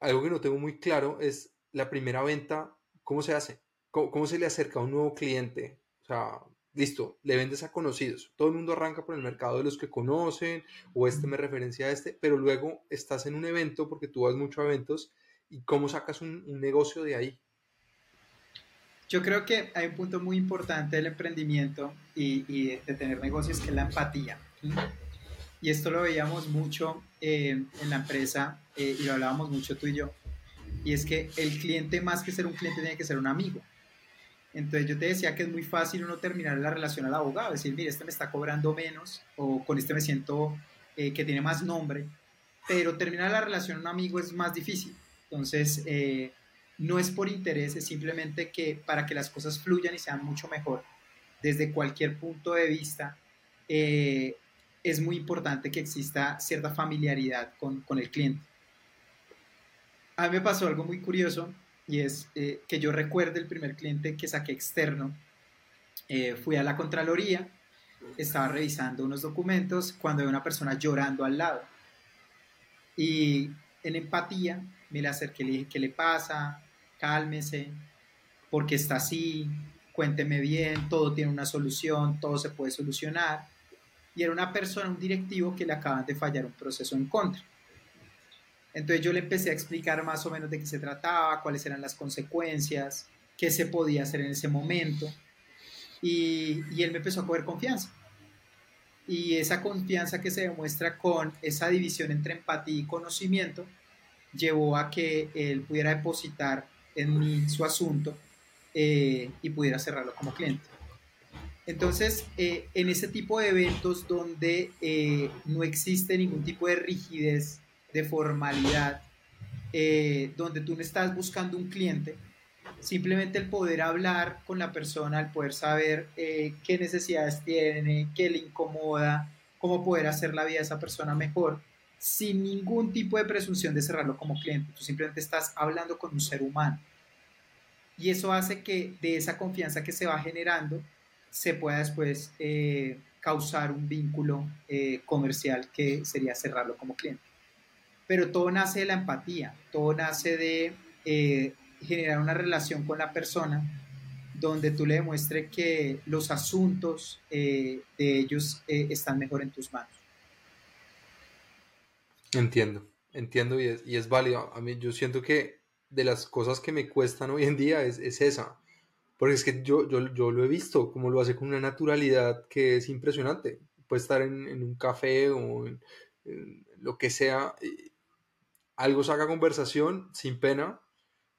algo que no tengo muy claro es la primera venta ¿cómo se hace? ¿Cómo, se le acerca a un nuevo cliente? O sea, listo, le vendes a conocidos. Todo el mundo arranca por el mercado de los que conocen o este me referencia a este, pero luego estás en un evento porque tú vas mucho a eventos y cómo sacas un, negocio de ahí. Yo creo que hay un punto muy importante del emprendimiento y, de tener negocios que es la empatía. Y esto lo veíamos mucho eh, en la empresa eh, y lo hablábamos mucho tú y yo y es que el cliente más que ser un cliente tiene que ser un amigo. Entonces yo te decía que es muy fácil uno terminar la relación al abogado, decir, mire, este me está cobrando menos o con este me siento eh, que tiene más nombre, pero terminar la relación a un amigo es más difícil. Entonces, eh, no es por interés, es simplemente que para que las cosas fluyan y sean mucho mejor, desde cualquier punto de vista, eh, es muy importante que exista cierta familiaridad con, con el cliente a mí me pasó algo muy curioso y es eh, que yo recuerdo el primer cliente que saqué externo. Eh, fui a la Contraloría, estaba revisando unos documentos cuando hay una persona llorando al lado. Y en empatía me le acerqué y le dije, ¿qué le pasa? Cálmese, porque está así, cuénteme bien, todo tiene una solución, todo se puede solucionar. Y era una persona, un directivo que le acaban de fallar un proceso en contra. Entonces yo le empecé a explicar más o menos de qué se trataba, cuáles eran las consecuencias, qué se podía hacer en ese momento. Y, él me empezó a coger confianza. Y esa confianza que se demuestra con esa división entre empatía y conocimiento llevó a que él pudiera depositar en mí su asunto eh, y pudiera cerrarlo como cliente. Entonces, eh, en ese tipo de eventos donde eh, no existe ningún tipo de rigidez de formalidad, eh, donde tú no estás buscando un cliente, simplemente el poder hablar con la persona, el poder saber eh, qué necesidades tiene, qué le incomoda, cómo poder hacer la vida de esa persona mejor, sin ningún tipo de presunción de cerrarlo como cliente. Tú simplemente estás hablando con un ser humano. Y eso hace que de esa confianza que se va generando, se pueda después eh, causar un vínculo comercial que sería cerrarlo como cliente pero todo nace de la empatía, todo nace de eh, generar una relación con la persona donde tú le demuestres que los asuntos eh, de ellos eh, están mejor en tus manos. Entiendo, entiendo y es, y es, válido. A mí yo siento que de las cosas que me cuestan hoy en día es, es esa. Porque es que yo, yo, yo, lo he visto, como lo hace con una naturalidad que es impresionante. Puede estar en, en un café o en, en, lo que sea, algo saca conversación sin pena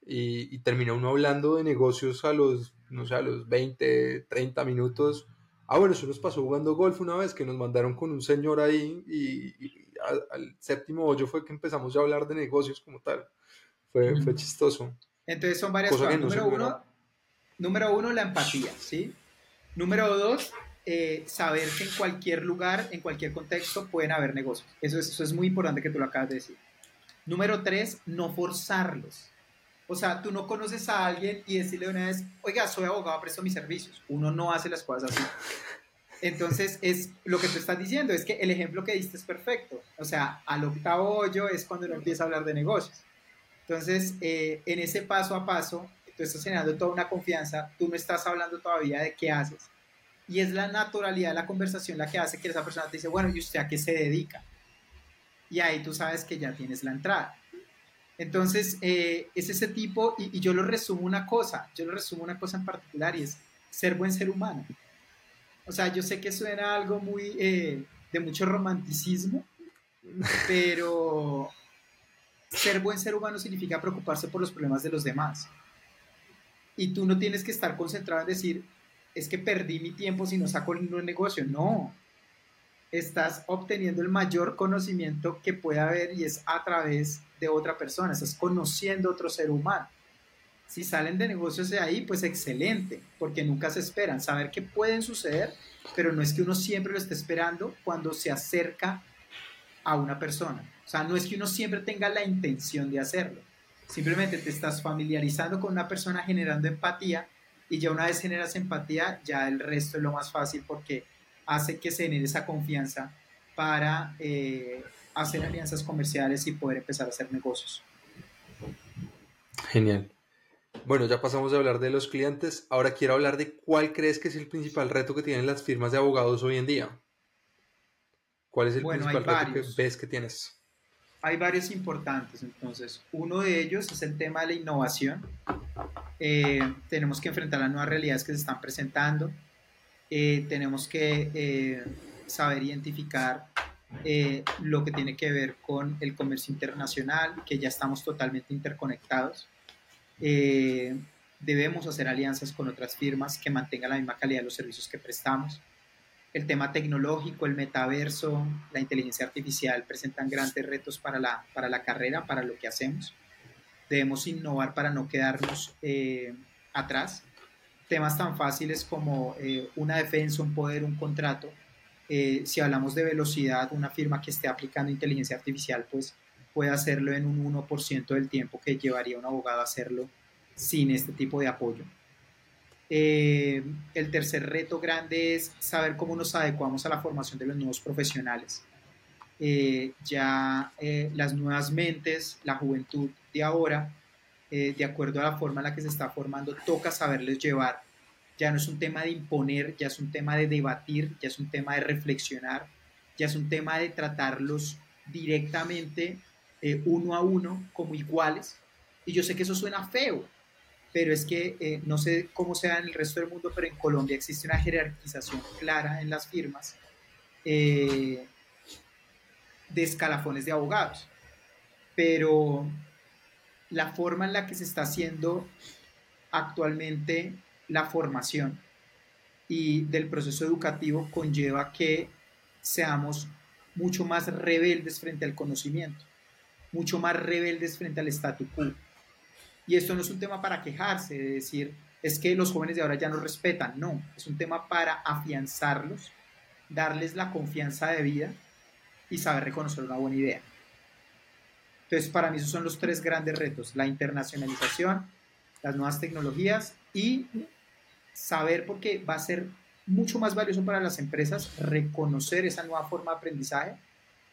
y, termina uno hablando de negocios a los, no sé, a los 20, 30 minutos. Ah, bueno, eso nos pasó jugando golf una vez que nos mandaron con un señor ahí y, al, séptimo hoyo fue que empezamos a hablar de negocios como tal. Fue, fue chistoso. Entonces son varias cosas. Número, uno, número uno, la empatía, ¿sí? Número dos, eh, saber que en cualquier lugar, en cualquier contexto pueden haber negocios. Eso es, eso es muy importante que tú lo acabas de decir. Número tres, no forzarlos. O sea, tú no conoces a alguien y decirle una vez, oiga, soy abogado, presto mis servicios. Uno no hace las cosas así. Entonces, es lo que tú estás diciendo, es que el ejemplo que diste es perfecto. O sea, al octavo hoyo es cuando uno empieza a hablar de negocios. Entonces, eh, en ese paso a paso, tú estás generando toda una confianza, tú no estás hablando todavía de qué haces, Y es la naturalidad de la conversación la que hace que esa persona te dice, bueno, ¿y usted a qué se dedica? Y ahí tú sabes que ya tienes la entrada. Entonces, eh, es ese tipo, y, yo lo resumo una cosa, yo lo resumo una cosa en particular, y es ser buen ser humano. O sea, yo sé que suena algo muy eh, de mucho romanticismo, [laughs] pero ser buen ser humano significa preocuparse por los problemas de los demás. Y tú no tienes que estar concentrado en decir, es que perdí mi tiempo si no saco ningún negocio. No, estás obteniendo el mayor conocimiento que puede haber y es a través de otra persona, estás conociendo otro ser humano. Si salen de negocios de ahí, pues excelente, porque nunca se esperan. Saber que pueden suceder, pero no es que uno siempre lo esté esperando cuando se acerca a una persona. O sea, no es que uno siempre tenga la intención de hacerlo. Simplemente te estás familiarizando con una persona generando empatía y ya una vez generas empatía, ya el resto es lo más fácil porque hace que se genere esa confianza para eh, hacer alianzas comerciales y poder empezar a hacer negocios. Genial. Bueno, ya pasamos de hablar de los clientes. Ahora quiero hablar de cuál crees que es el principal reto que tienen las firmas de abogados hoy en día. ¿Cuál es el principal reto que ves que tienes? Hay varios importantes, entonces. Uno de ellos es el tema de la innovación. Eh, tenemos que enfrentar las nuevas realidades que se están presentando. Eh, tenemos que eh, saber identificar eh, lo que tiene que ver con el comercio internacional, que ya estamos totalmente interconectados. debemos hacer alianzas con otras firmas que mantengan la misma calidad de los servicios que prestamos. El tema tecnológico, el metaverso, la inteligencia artificial presentan grandes retos para la, para la carrera, para lo que hacemos. Debemos innovar para no quedarnos atrás temas tan fáciles como eh, una defensa, un poder, un contrato. Eh, si hablamos de velocidad, una firma que esté aplicando inteligencia artificial, pues puede hacerlo en un 1% del tiempo que llevaría un abogado a hacerlo sin este tipo de apoyo. Eh, el tercer reto grande es saber cómo nos adecuamos a la formación de los nuevos profesionales. ya las nuevas mentes, la juventud de ahora, eh, de acuerdo a la forma en la que se está formando, toca saberles llevar. Ya no es un tema de imponer, ya es un tema de debatir, ya es un tema de reflexionar, ya es un tema de tratarlos directamente eh, uno a uno como iguales. Y yo sé que eso suena feo, pero es que eh, no sé cómo sea en el resto del mundo, pero en Colombia existe una jerarquización clara en las firmas de escalafones de abogados. Pero la forma en la que se está haciendo actualmente la formación y del proceso educativo conlleva que seamos mucho más rebeldes frente al conocimiento, mucho más rebeldes frente al statu quo. Y esto no es un tema para quejarse, de decir, es que los jóvenes de ahora ya no respetan, no, es un tema para afianzarlos, darles la confianza de vida y saber reconocer una buena idea. Entonces, para mí esos son los tres grandes retos, la internacionalización, las nuevas tecnologías y saber, porque va a ser mucho más valioso para las empresas reconocer esa nueva forma de aprendizaje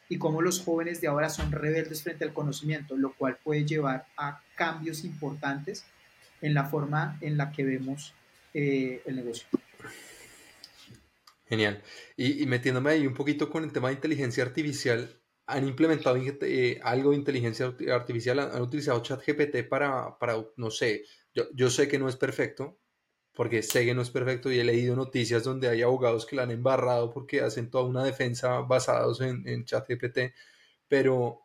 y cómo los jóvenes de ahora son rebeldes frente al conocimiento, lo cual puede llevar a cambios importantes en la forma en la que vemos eh, el negocio. Genial. Y, y, metiéndome ahí un poquito con el tema de inteligencia artificial, han implementado eh, algo de inteligencia artificial, han, utilizado ChatGPT para, para, no sé, yo, yo, sé que no es perfecto, porque sé que no es perfecto y he leído noticias donde hay abogados que la han embarrado porque hacen toda una defensa basados en, en ChatGPT, pero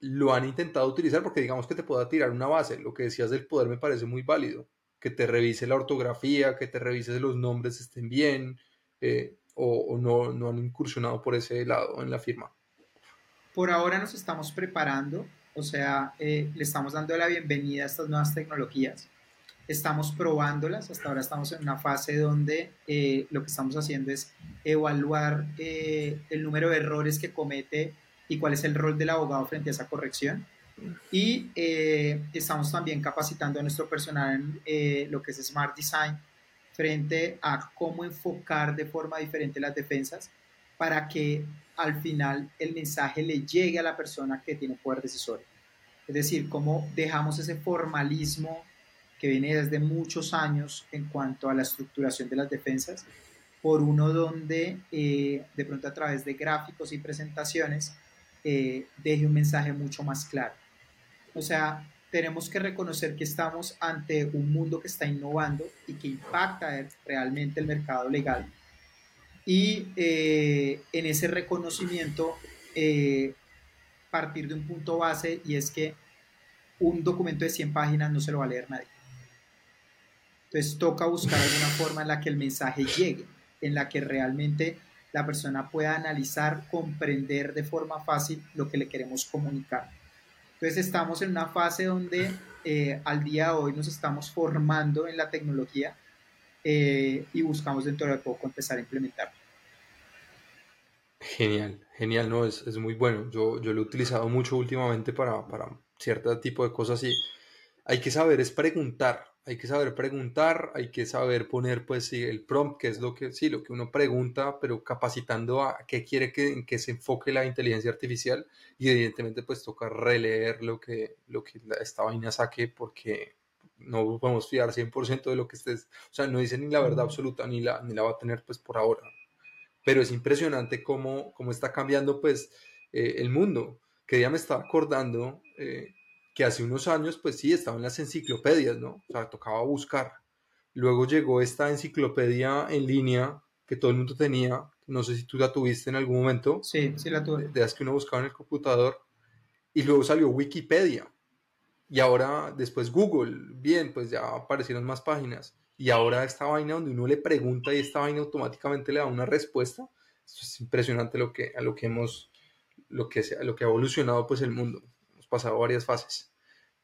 lo han intentado utilizar porque digamos que te pueda tirar una base. Lo que decías del poder me parece muy válido, que te revise la ortografía, que te revise los nombres estén bien, eh, o, o no, no han incursionado por ese lado en la firma. Por ahora nos estamos preparando, o sea, eh, le estamos dando la bienvenida a estas nuevas tecnologías. Estamos probándolas, hasta ahora estamos en una fase donde eh, lo que estamos haciendo es evaluar eh, el número de errores que comete y cuál es el rol del abogado frente a esa corrección. Y estamos también capacitando a nuestro personal en lo que es Smart Design frente a cómo enfocar de forma diferente las defensas para que al final el mensaje le llegue a la persona que tiene poder decisorio. Es decir, cómo dejamos ese formalismo que viene desde muchos años en cuanto a la estructuración de las defensas por uno donde eh, de pronto a través de gráficos y presentaciones eh, deje un mensaje mucho más claro. O sea, tenemos que reconocer que estamos ante un mundo que está innovando y que impacta realmente el mercado legal. Y eh, en ese reconocimiento, partir de un punto base y es que un documento de 100 páginas no se lo va a leer nadie. Entonces toca buscar alguna forma en la que el mensaje llegue en la que realmente la persona pueda analizar, comprender de forma fácil lo que le queremos comunicar. Entonces estamos en una fase donde eh, al día de hoy nos estamos formando en la tecnología eh, y buscamos dentro de poco empezar a implementarlo. Genial, genial, no, es, es, muy bueno. Yo, yo lo he utilizado mucho últimamente para, para cierto tipo de cosas y hay que saber es preguntar hay que saber preguntar, hay que saber poner pues el prompt, que es lo que, sí, lo que uno pregunta, pero capacitando a qué quiere que, en qué se enfoque la inteligencia artificial y evidentemente pues toca releer lo que, lo que esta vaina saque porque no podemos fiar 100% de lo que estés, o sea, no dice ni la verdad absoluta ni la, ni la va a tener pues por ahora. Pero es impresionante cómo, cómo está cambiando pues eh, el mundo, que ya me estaba acordando. Eh, que hace unos años, pues sí, estaban las enciclopedias, ¿no? O sea, tocaba buscar. Luego llegó esta enciclopedia en línea que todo el mundo tenía, no sé si tú la tuviste en algún momento. Sí, sí la tuve. De, las que uno buscaba en el computador. Y luego salió Wikipedia. Y ahora, después Google, bien, pues ya aparecieron más páginas. Y ahora esta vaina donde uno le pregunta y esta vaina automáticamente le da una respuesta. es impresionante lo que, a lo que hemos, lo que, lo que ha evolucionado pues el mundo pasado varias fases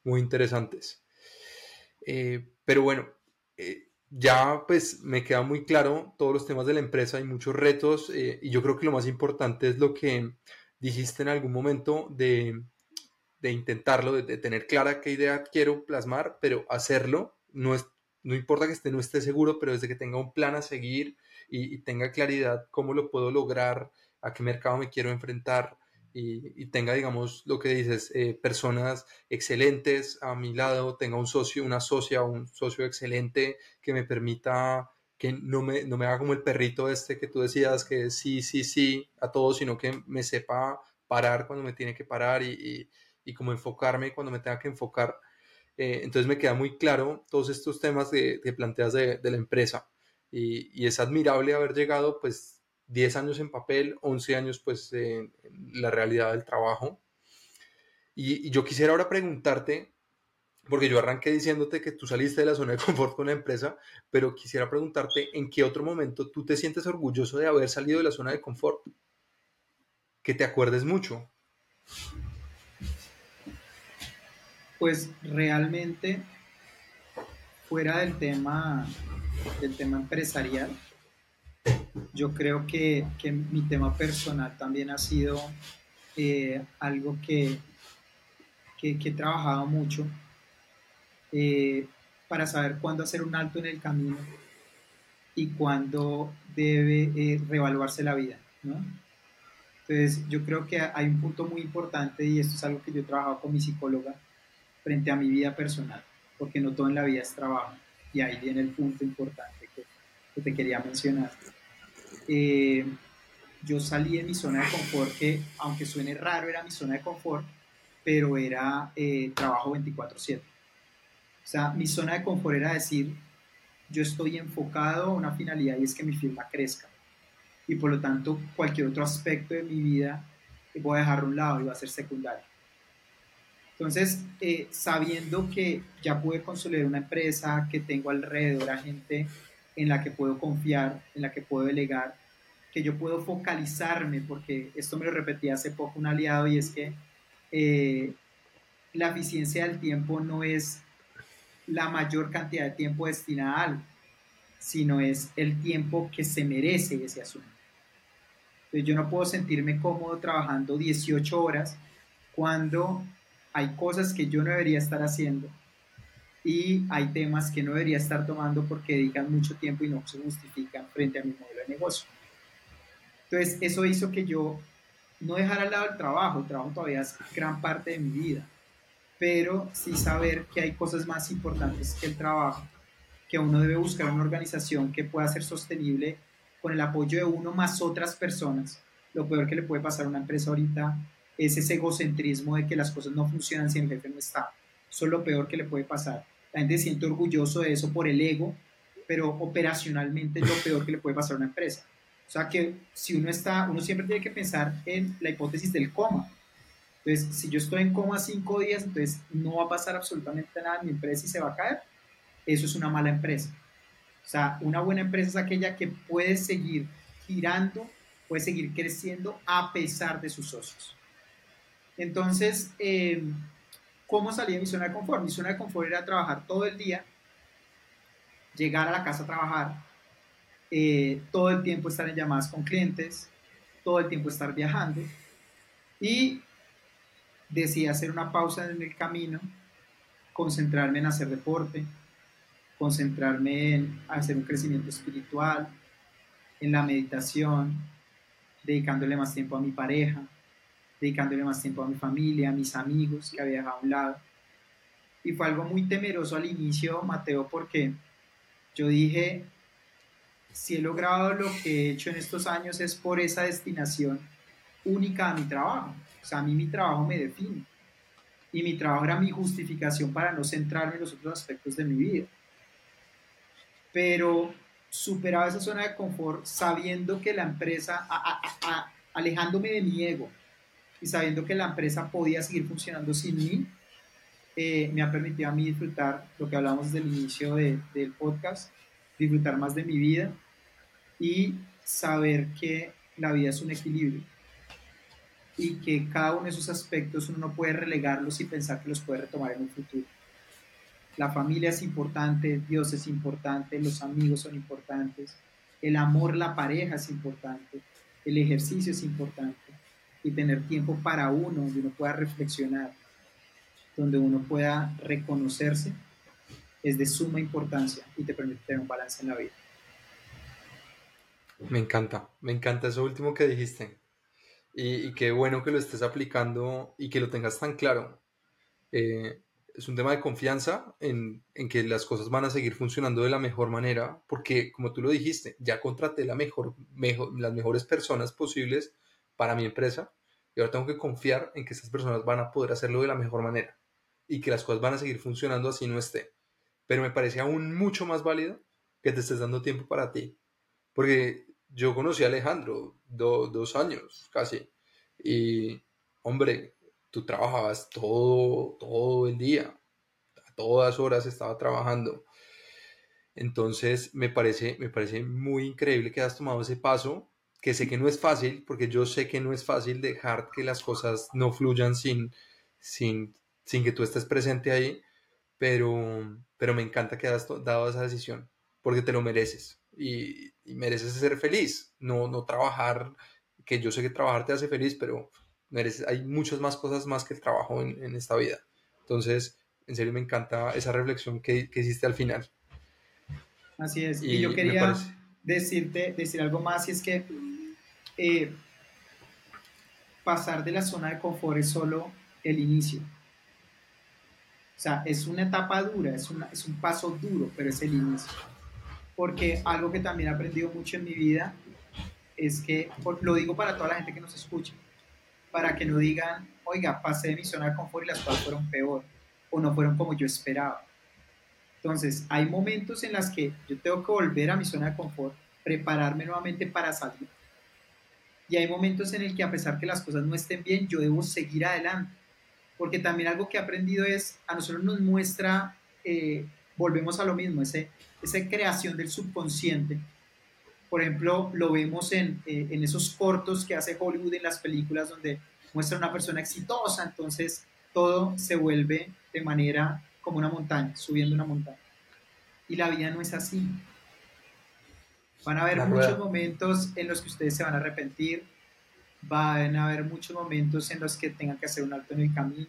muy interesantes. Eh, pero bueno, eh, ya pues me queda muy claro todos los temas de la empresa y muchos retos eh, y yo creo que lo más importante es lo que dijiste en algún momento de, de intentarlo, de, tener clara qué idea quiero plasmar, pero hacerlo no es no importa que esté no esté seguro, pero desde que tenga un plan a seguir y, tenga claridad cómo lo puedo lograr, a qué mercado me quiero enfrentar, y, tenga, digamos, lo que dices, eh, personas excelentes a mi lado, tenga un socio, una socia, un socio excelente que me permita que no me, no me haga como el perrito este que tú decías, que sí, sí, sí a todo, sino que me sepa parar cuando me tiene que parar y, como enfocarme cuando me tenga que enfocar. Eh, entonces me queda muy claro todos estos temas que, planteas de, la empresa y, y es admirable haber llegado pues 10 años en papel, 11 años pues en, la realidad del trabajo. Y, yo quisiera ahora preguntarte, porque yo arranqué diciéndote que tú saliste de la zona de confort con la empresa, pero quisiera preguntarte en qué otro momento tú te sientes orgulloso de haber salido de la zona de confort, que te acuerdes mucho. Pues realmente, fuera del tema, del tema empresarial, yo creo que, que, mi tema personal también ha sido eh, algo que, que, he trabajado mucho eh, para saber cuándo hacer un alto en el camino y cuándo debe eh, reevaluarse la vida. ¿no? Entonces, yo creo que hay un punto muy importante y esto es algo que yo he trabajado con mi psicóloga frente a mi vida personal, porque no todo en la vida es trabajo. Y ahí viene el punto importante que, que te quería mencionar. Eh, yo salí de mi zona de confort, que aunque suene raro, era mi zona de confort, pero era eh, trabajo 24/7. O sea, mi zona de confort era decir, yo estoy enfocado a una finalidad y es que mi firma crezca. Y por lo tanto, cualquier otro aspecto de mi vida voy a dejar a un lado y va a ser secundario. Entonces, eh, sabiendo que ya pude consolidar una empresa, que tengo alrededor a gente en la que puedo confiar, en la que puedo delegar, que yo puedo focalizarme, porque esto me lo repetí hace poco un aliado y es que eh, la eficiencia del tiempo no es la mayor cantidad de tiempo destinada a algo, sino es el tiempo que se merece ese asunto. Entonces yo no puedo sentirme cómodo trabajando 18 horas cuando hay cosas que yo no debería estar haciendo y hay temas que no debería estar tomando porque dedican mucho tiempo y no se justifican frente a mi modelo de negocio. Entonces, eso hizo que yo no dejara al lado el trabajo, el trabajo todavía es gran parte de mi vida, pero sí saber que hay cosas más importantes que el trabajo, que uno debe buscar una organización que pueda ser sostenible con el apoyo de uno más otras personas, lo peor que le puede pasar a una empresa ahorita es ese egocentrismo de que las cosas no funcionan si el jefe no está. Eso es lo peor que le puede pasar. La gente se siente orgulloso de eso por el ego, pero operacionalmente es lo peor que le puede pasar a una empresa. O sea que si uno está, uno siempre tiene que pensar en la hipótesis del coma. Entonces, si yo estoy en coma cinco días, entonces no va a pasar absolutamente nada en mi empresa y se va a caer. Eso es una mala empresa. O sea, una buena empresa es aquella que puede seguir girando, puede seguir creciendo a pesar de sus socios. Entonces, eh, ¿cómo salí de mi zona de confort? Mi zona de confort era trabajar todo el día, llegar a la casa a trabajar, eh, todo el tiempo estar en llamadas con clientes, todo el tiempo estar viajando y decidí hacer una pausa en el camino, concentrarme en hacer deporte, concentrarme en hacer un crecimiento espiritual, en la meditación, dedicándole más tiempo a mi pareja, dedicándole más tiempo a mi familia, a mis amigos que había dejado a un lado. Y fue algo muy temeroso al inicio, Mateo, porque yo dije, si he logrado lo que he hecho en estos años es por esa destinación única a mi trabajo. O sea, a mí mi trabajo me define. Y mi trabajo era mi justificación para no centrarme en los otros aspectos de mi vida. Pero superaba esa zona de confort sabiendo que la empresa, alejándome de mi ego y sabiendo que la empresa podía seguir funcionando sin mí, eh, me ha permitido a mí disfrutar lo que hablamos desde el inicio del podcast, disfrutar más de mi vida y saber que la vida es un equilibrio y que cada uno de esos aspectos uno no puede relegarlos y pensar que los puede retomar en un futuro. La familia es importante, Dios es importante, los amigos son importantes, el amor, la pareja es importante, el ejercicio es importante y tener tiempo para uno, donde uno pueda reflexionar, donde uno pueda reconocerse, es de suma importancia y te permite tener un balance en la vida. Me encanta, me encanta eso último que dijiste. Y, qué bueno que lo estés aplicando y que lo tengas tan claro. Eh, es un tema de confianza en, que las cosas van a seguir funcionando de la mejor manera, porque como tú lo dijiste, ya contraté la mejor, las mejores personas posibles para mi empresa y ahora tengo que confiar en que esas personas van a poder hacerlo de la mejor manera y que las cosas van a seguir funcionando así no esté. Pero me parece aún mucho más válido que te estés dando tiempo para ti, porque yo conocí a Alejandro dos años casi y hombre, tú trabajabas todo, todo el día, a todas horas estaba trabajando. Entonces me parece, me parece muy increíble que has tomado ese paso, que sé que no es fácil, porque yo sé que no es fácil dejar que las cosas no fluyan sin, sin, sin que tú estés presente ahí, pero, pero me encanta que has dado esa decisión, porque te lo mereces y, y mereces ser feliz, no, no trabajar, que yo sé que trabajar te hace feliz, pero hay muchas más cosas más que el trabajo en, esta vida. Entonces, en serio me encanta esa reflexión que, hiciste al final. Así es. Y, yo quería decirte, decir algo más, y es que eh, pasar de la zona de confort es solo el inicio. O sea, es una etapa dura, es, un paso duro, pero es el inicio. Porque algo que también he aprendido mucho en mi vida es que, lo digo para toda la gente que nos escucha, para que no digan, oiga, pasé de mi zona de confort y las cosas fueron peor o no fueron como yo esperaba. Entonces, hay momentos en los que yo tengo que volver a mi zona de confort, prepararme nuevamente para salir. Y hay momentos en el que a pesar que las cosas no estén bien, yo debo seguir adelante. Porque también algo que he aprendido es, a nosotros nos muestra, eh, volvemos a lo mismo, ese, esa creación del subconsciente por ejemplo, lo vemos en, eh, en, esos cortos que hace Hollywood en las películas donde muestra a una persona exitosa, entonces todo se vuelve de manera como una montaña, subiendo una montaña. Y la vida no es así. Van a haber muchos momentos en los que ustedes se van a arrepentir, van a haber muchos momentos en los que tengan que hacer un alto en el camino,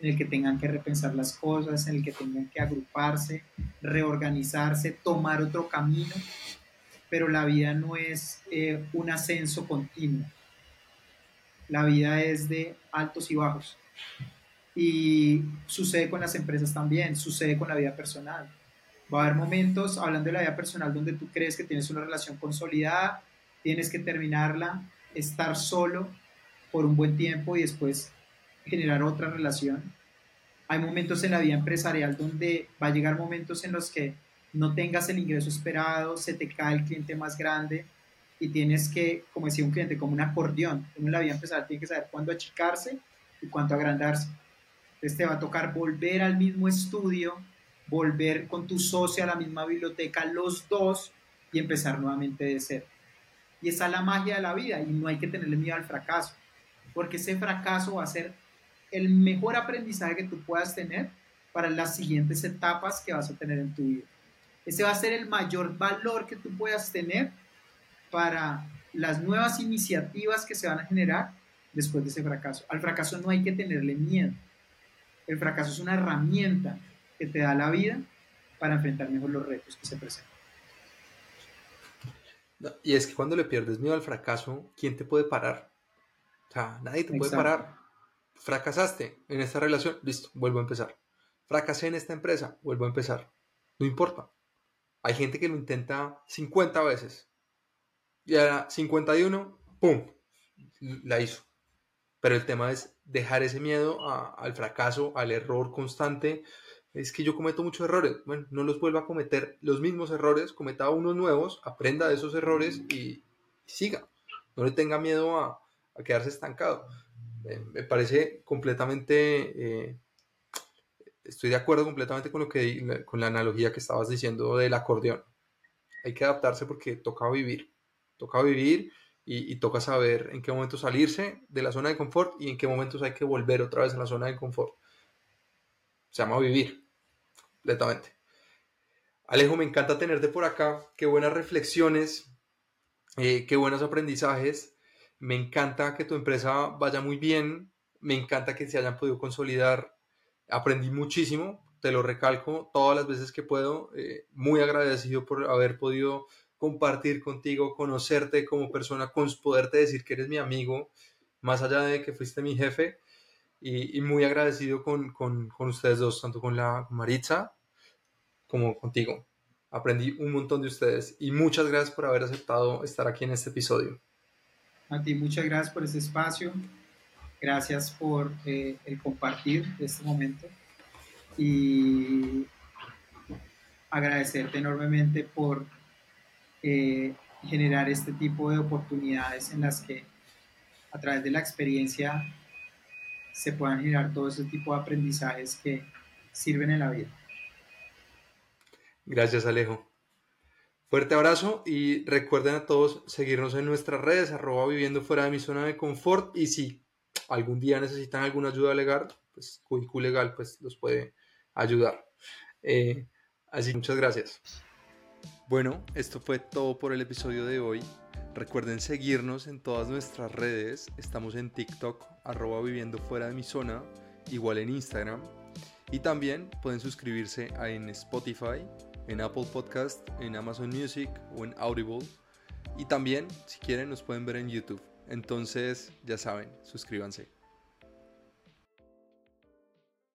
en el que tengan que repensar las cosas, en el que tengan que agruparse, reorganizarse, tomar otro camino pero la vida no es eh, un ascenso continuo. La vida es de altos y bajos. Y sucede con las empresas también, sucede con la vida personal. Va a haber momentos, hablando de la vida personal, donde tú crees que tienes una relación consolidada, tienes que terminarla, estar solo por un buen tiempo y después generar otra relación. Hay momentos en la vida empresarial donde va a llegar momentos en los que no tengas el ingreso esperado, se te cae el cliente más grande y tienes que, como decía un cliente, como un acordeón. Uno en la vida empresarial tiene que saber cuándo achicarse y cuándo agrandarse. Entonces te va a tocar volver al mismo estudio, volver con tu socio a la misma biblioteca, los dos, y empezar nuevamente de cero. Y esa es la magia de la vida y no hay que tenerle miedo al fracaso, porque ese fracaso va a ser el mejor aprendizaje que tú puedas tener para las siguientes etapas que vas a tener en tu vida. Ese va a ser el mayor valor que tú puedas tener para las nuevas iniciativas que se van a generar después de ese fracaso. Al fracaso no hay que tenerle miedo. El fracaso es una herramienta que te da la vida para enfrentar mejor los retos que se presentan. Y es que cuando le pierdes miedo al fracaso, ¿quién te puede parar? O sea, nadie te puede parar. Fracasaste en esta relación, listo, vuelvo a empezar. Fracasé en esta empresa, vuelvo a empezar. No importa. Hay gente que lo intenta 50 veces. Y a la 51, ¡pum! La hizo. Pero el tema es dejar ese miedo al fracaso, al error constante. Es que yo cometo muchos errores. Bueno, no los vuelva a cometer los mismos errores, cometa unos nuevos, aprenda de esos errores y, siga. No le tenga miedo a, quedarse estancado. me parece completamente eh, estoy de acuerdo completamente con lo que con la analogía que estabas diciendo del acordeón. Hay que adaptarse porque toca vivir, toca vivir y, toca saber en qué momento salirse de la zona de confort y en qué momentos hay que volver otra vez a la zona de confort. Se llama vivir, completamente. Alejo, me encanta tenerte por acá. Qué buenas reflexiones, eh, qué buenos aprendizajes. Me encanta que tu empresa vaya muy bien. Me encanta que se hayan podido consolidar aprendí muchísimo, te lo recalco todas las veces que puedo, eh, muy agradecido por haber podido compartir contigo, conocerte como persona, con poderte decir que eres mi amigo, más allá de que fuiste mi jefe, y, muy agradecido con, con, con, ustedes dos, tanto con la Maritza como contigo. Aprendí un montón de ustedes y muchas gracias por haber aceptado estar aquí en este episodio. A ti muchas gracias por este espacio. Gracias por eh, el compartir este momento y agradecerte enormemente por eh, generar este tipo de oportunidades en las que a través de la experiencia se puedan generar todo ese tipo de aprendizajes que sirven en la vida. Gracias Alejo. Fuerte abrazo y recuerden a todos seguirnos en nuestras redes, arroba viviendo fuera de mi zona de confort y si algún día necesitan alguna ayuda legal, pues QIQ Legal pues los puede ayudar. Eh, así muchas gracias. Bueno, esto fue todo por el episodio de hoy. Recuerden seguirnos en todas nuestras redes. Estamos en TikTok, arroba viviendo fuera de mi zona, igual en Instagram. Y también pueden suscribirse en Spotify, en Apple Podcast, en Amazon Music o en Audible. Y también, si quieren, nos pueden ver en YouTube. Entonces, ya saben, suscríbanse.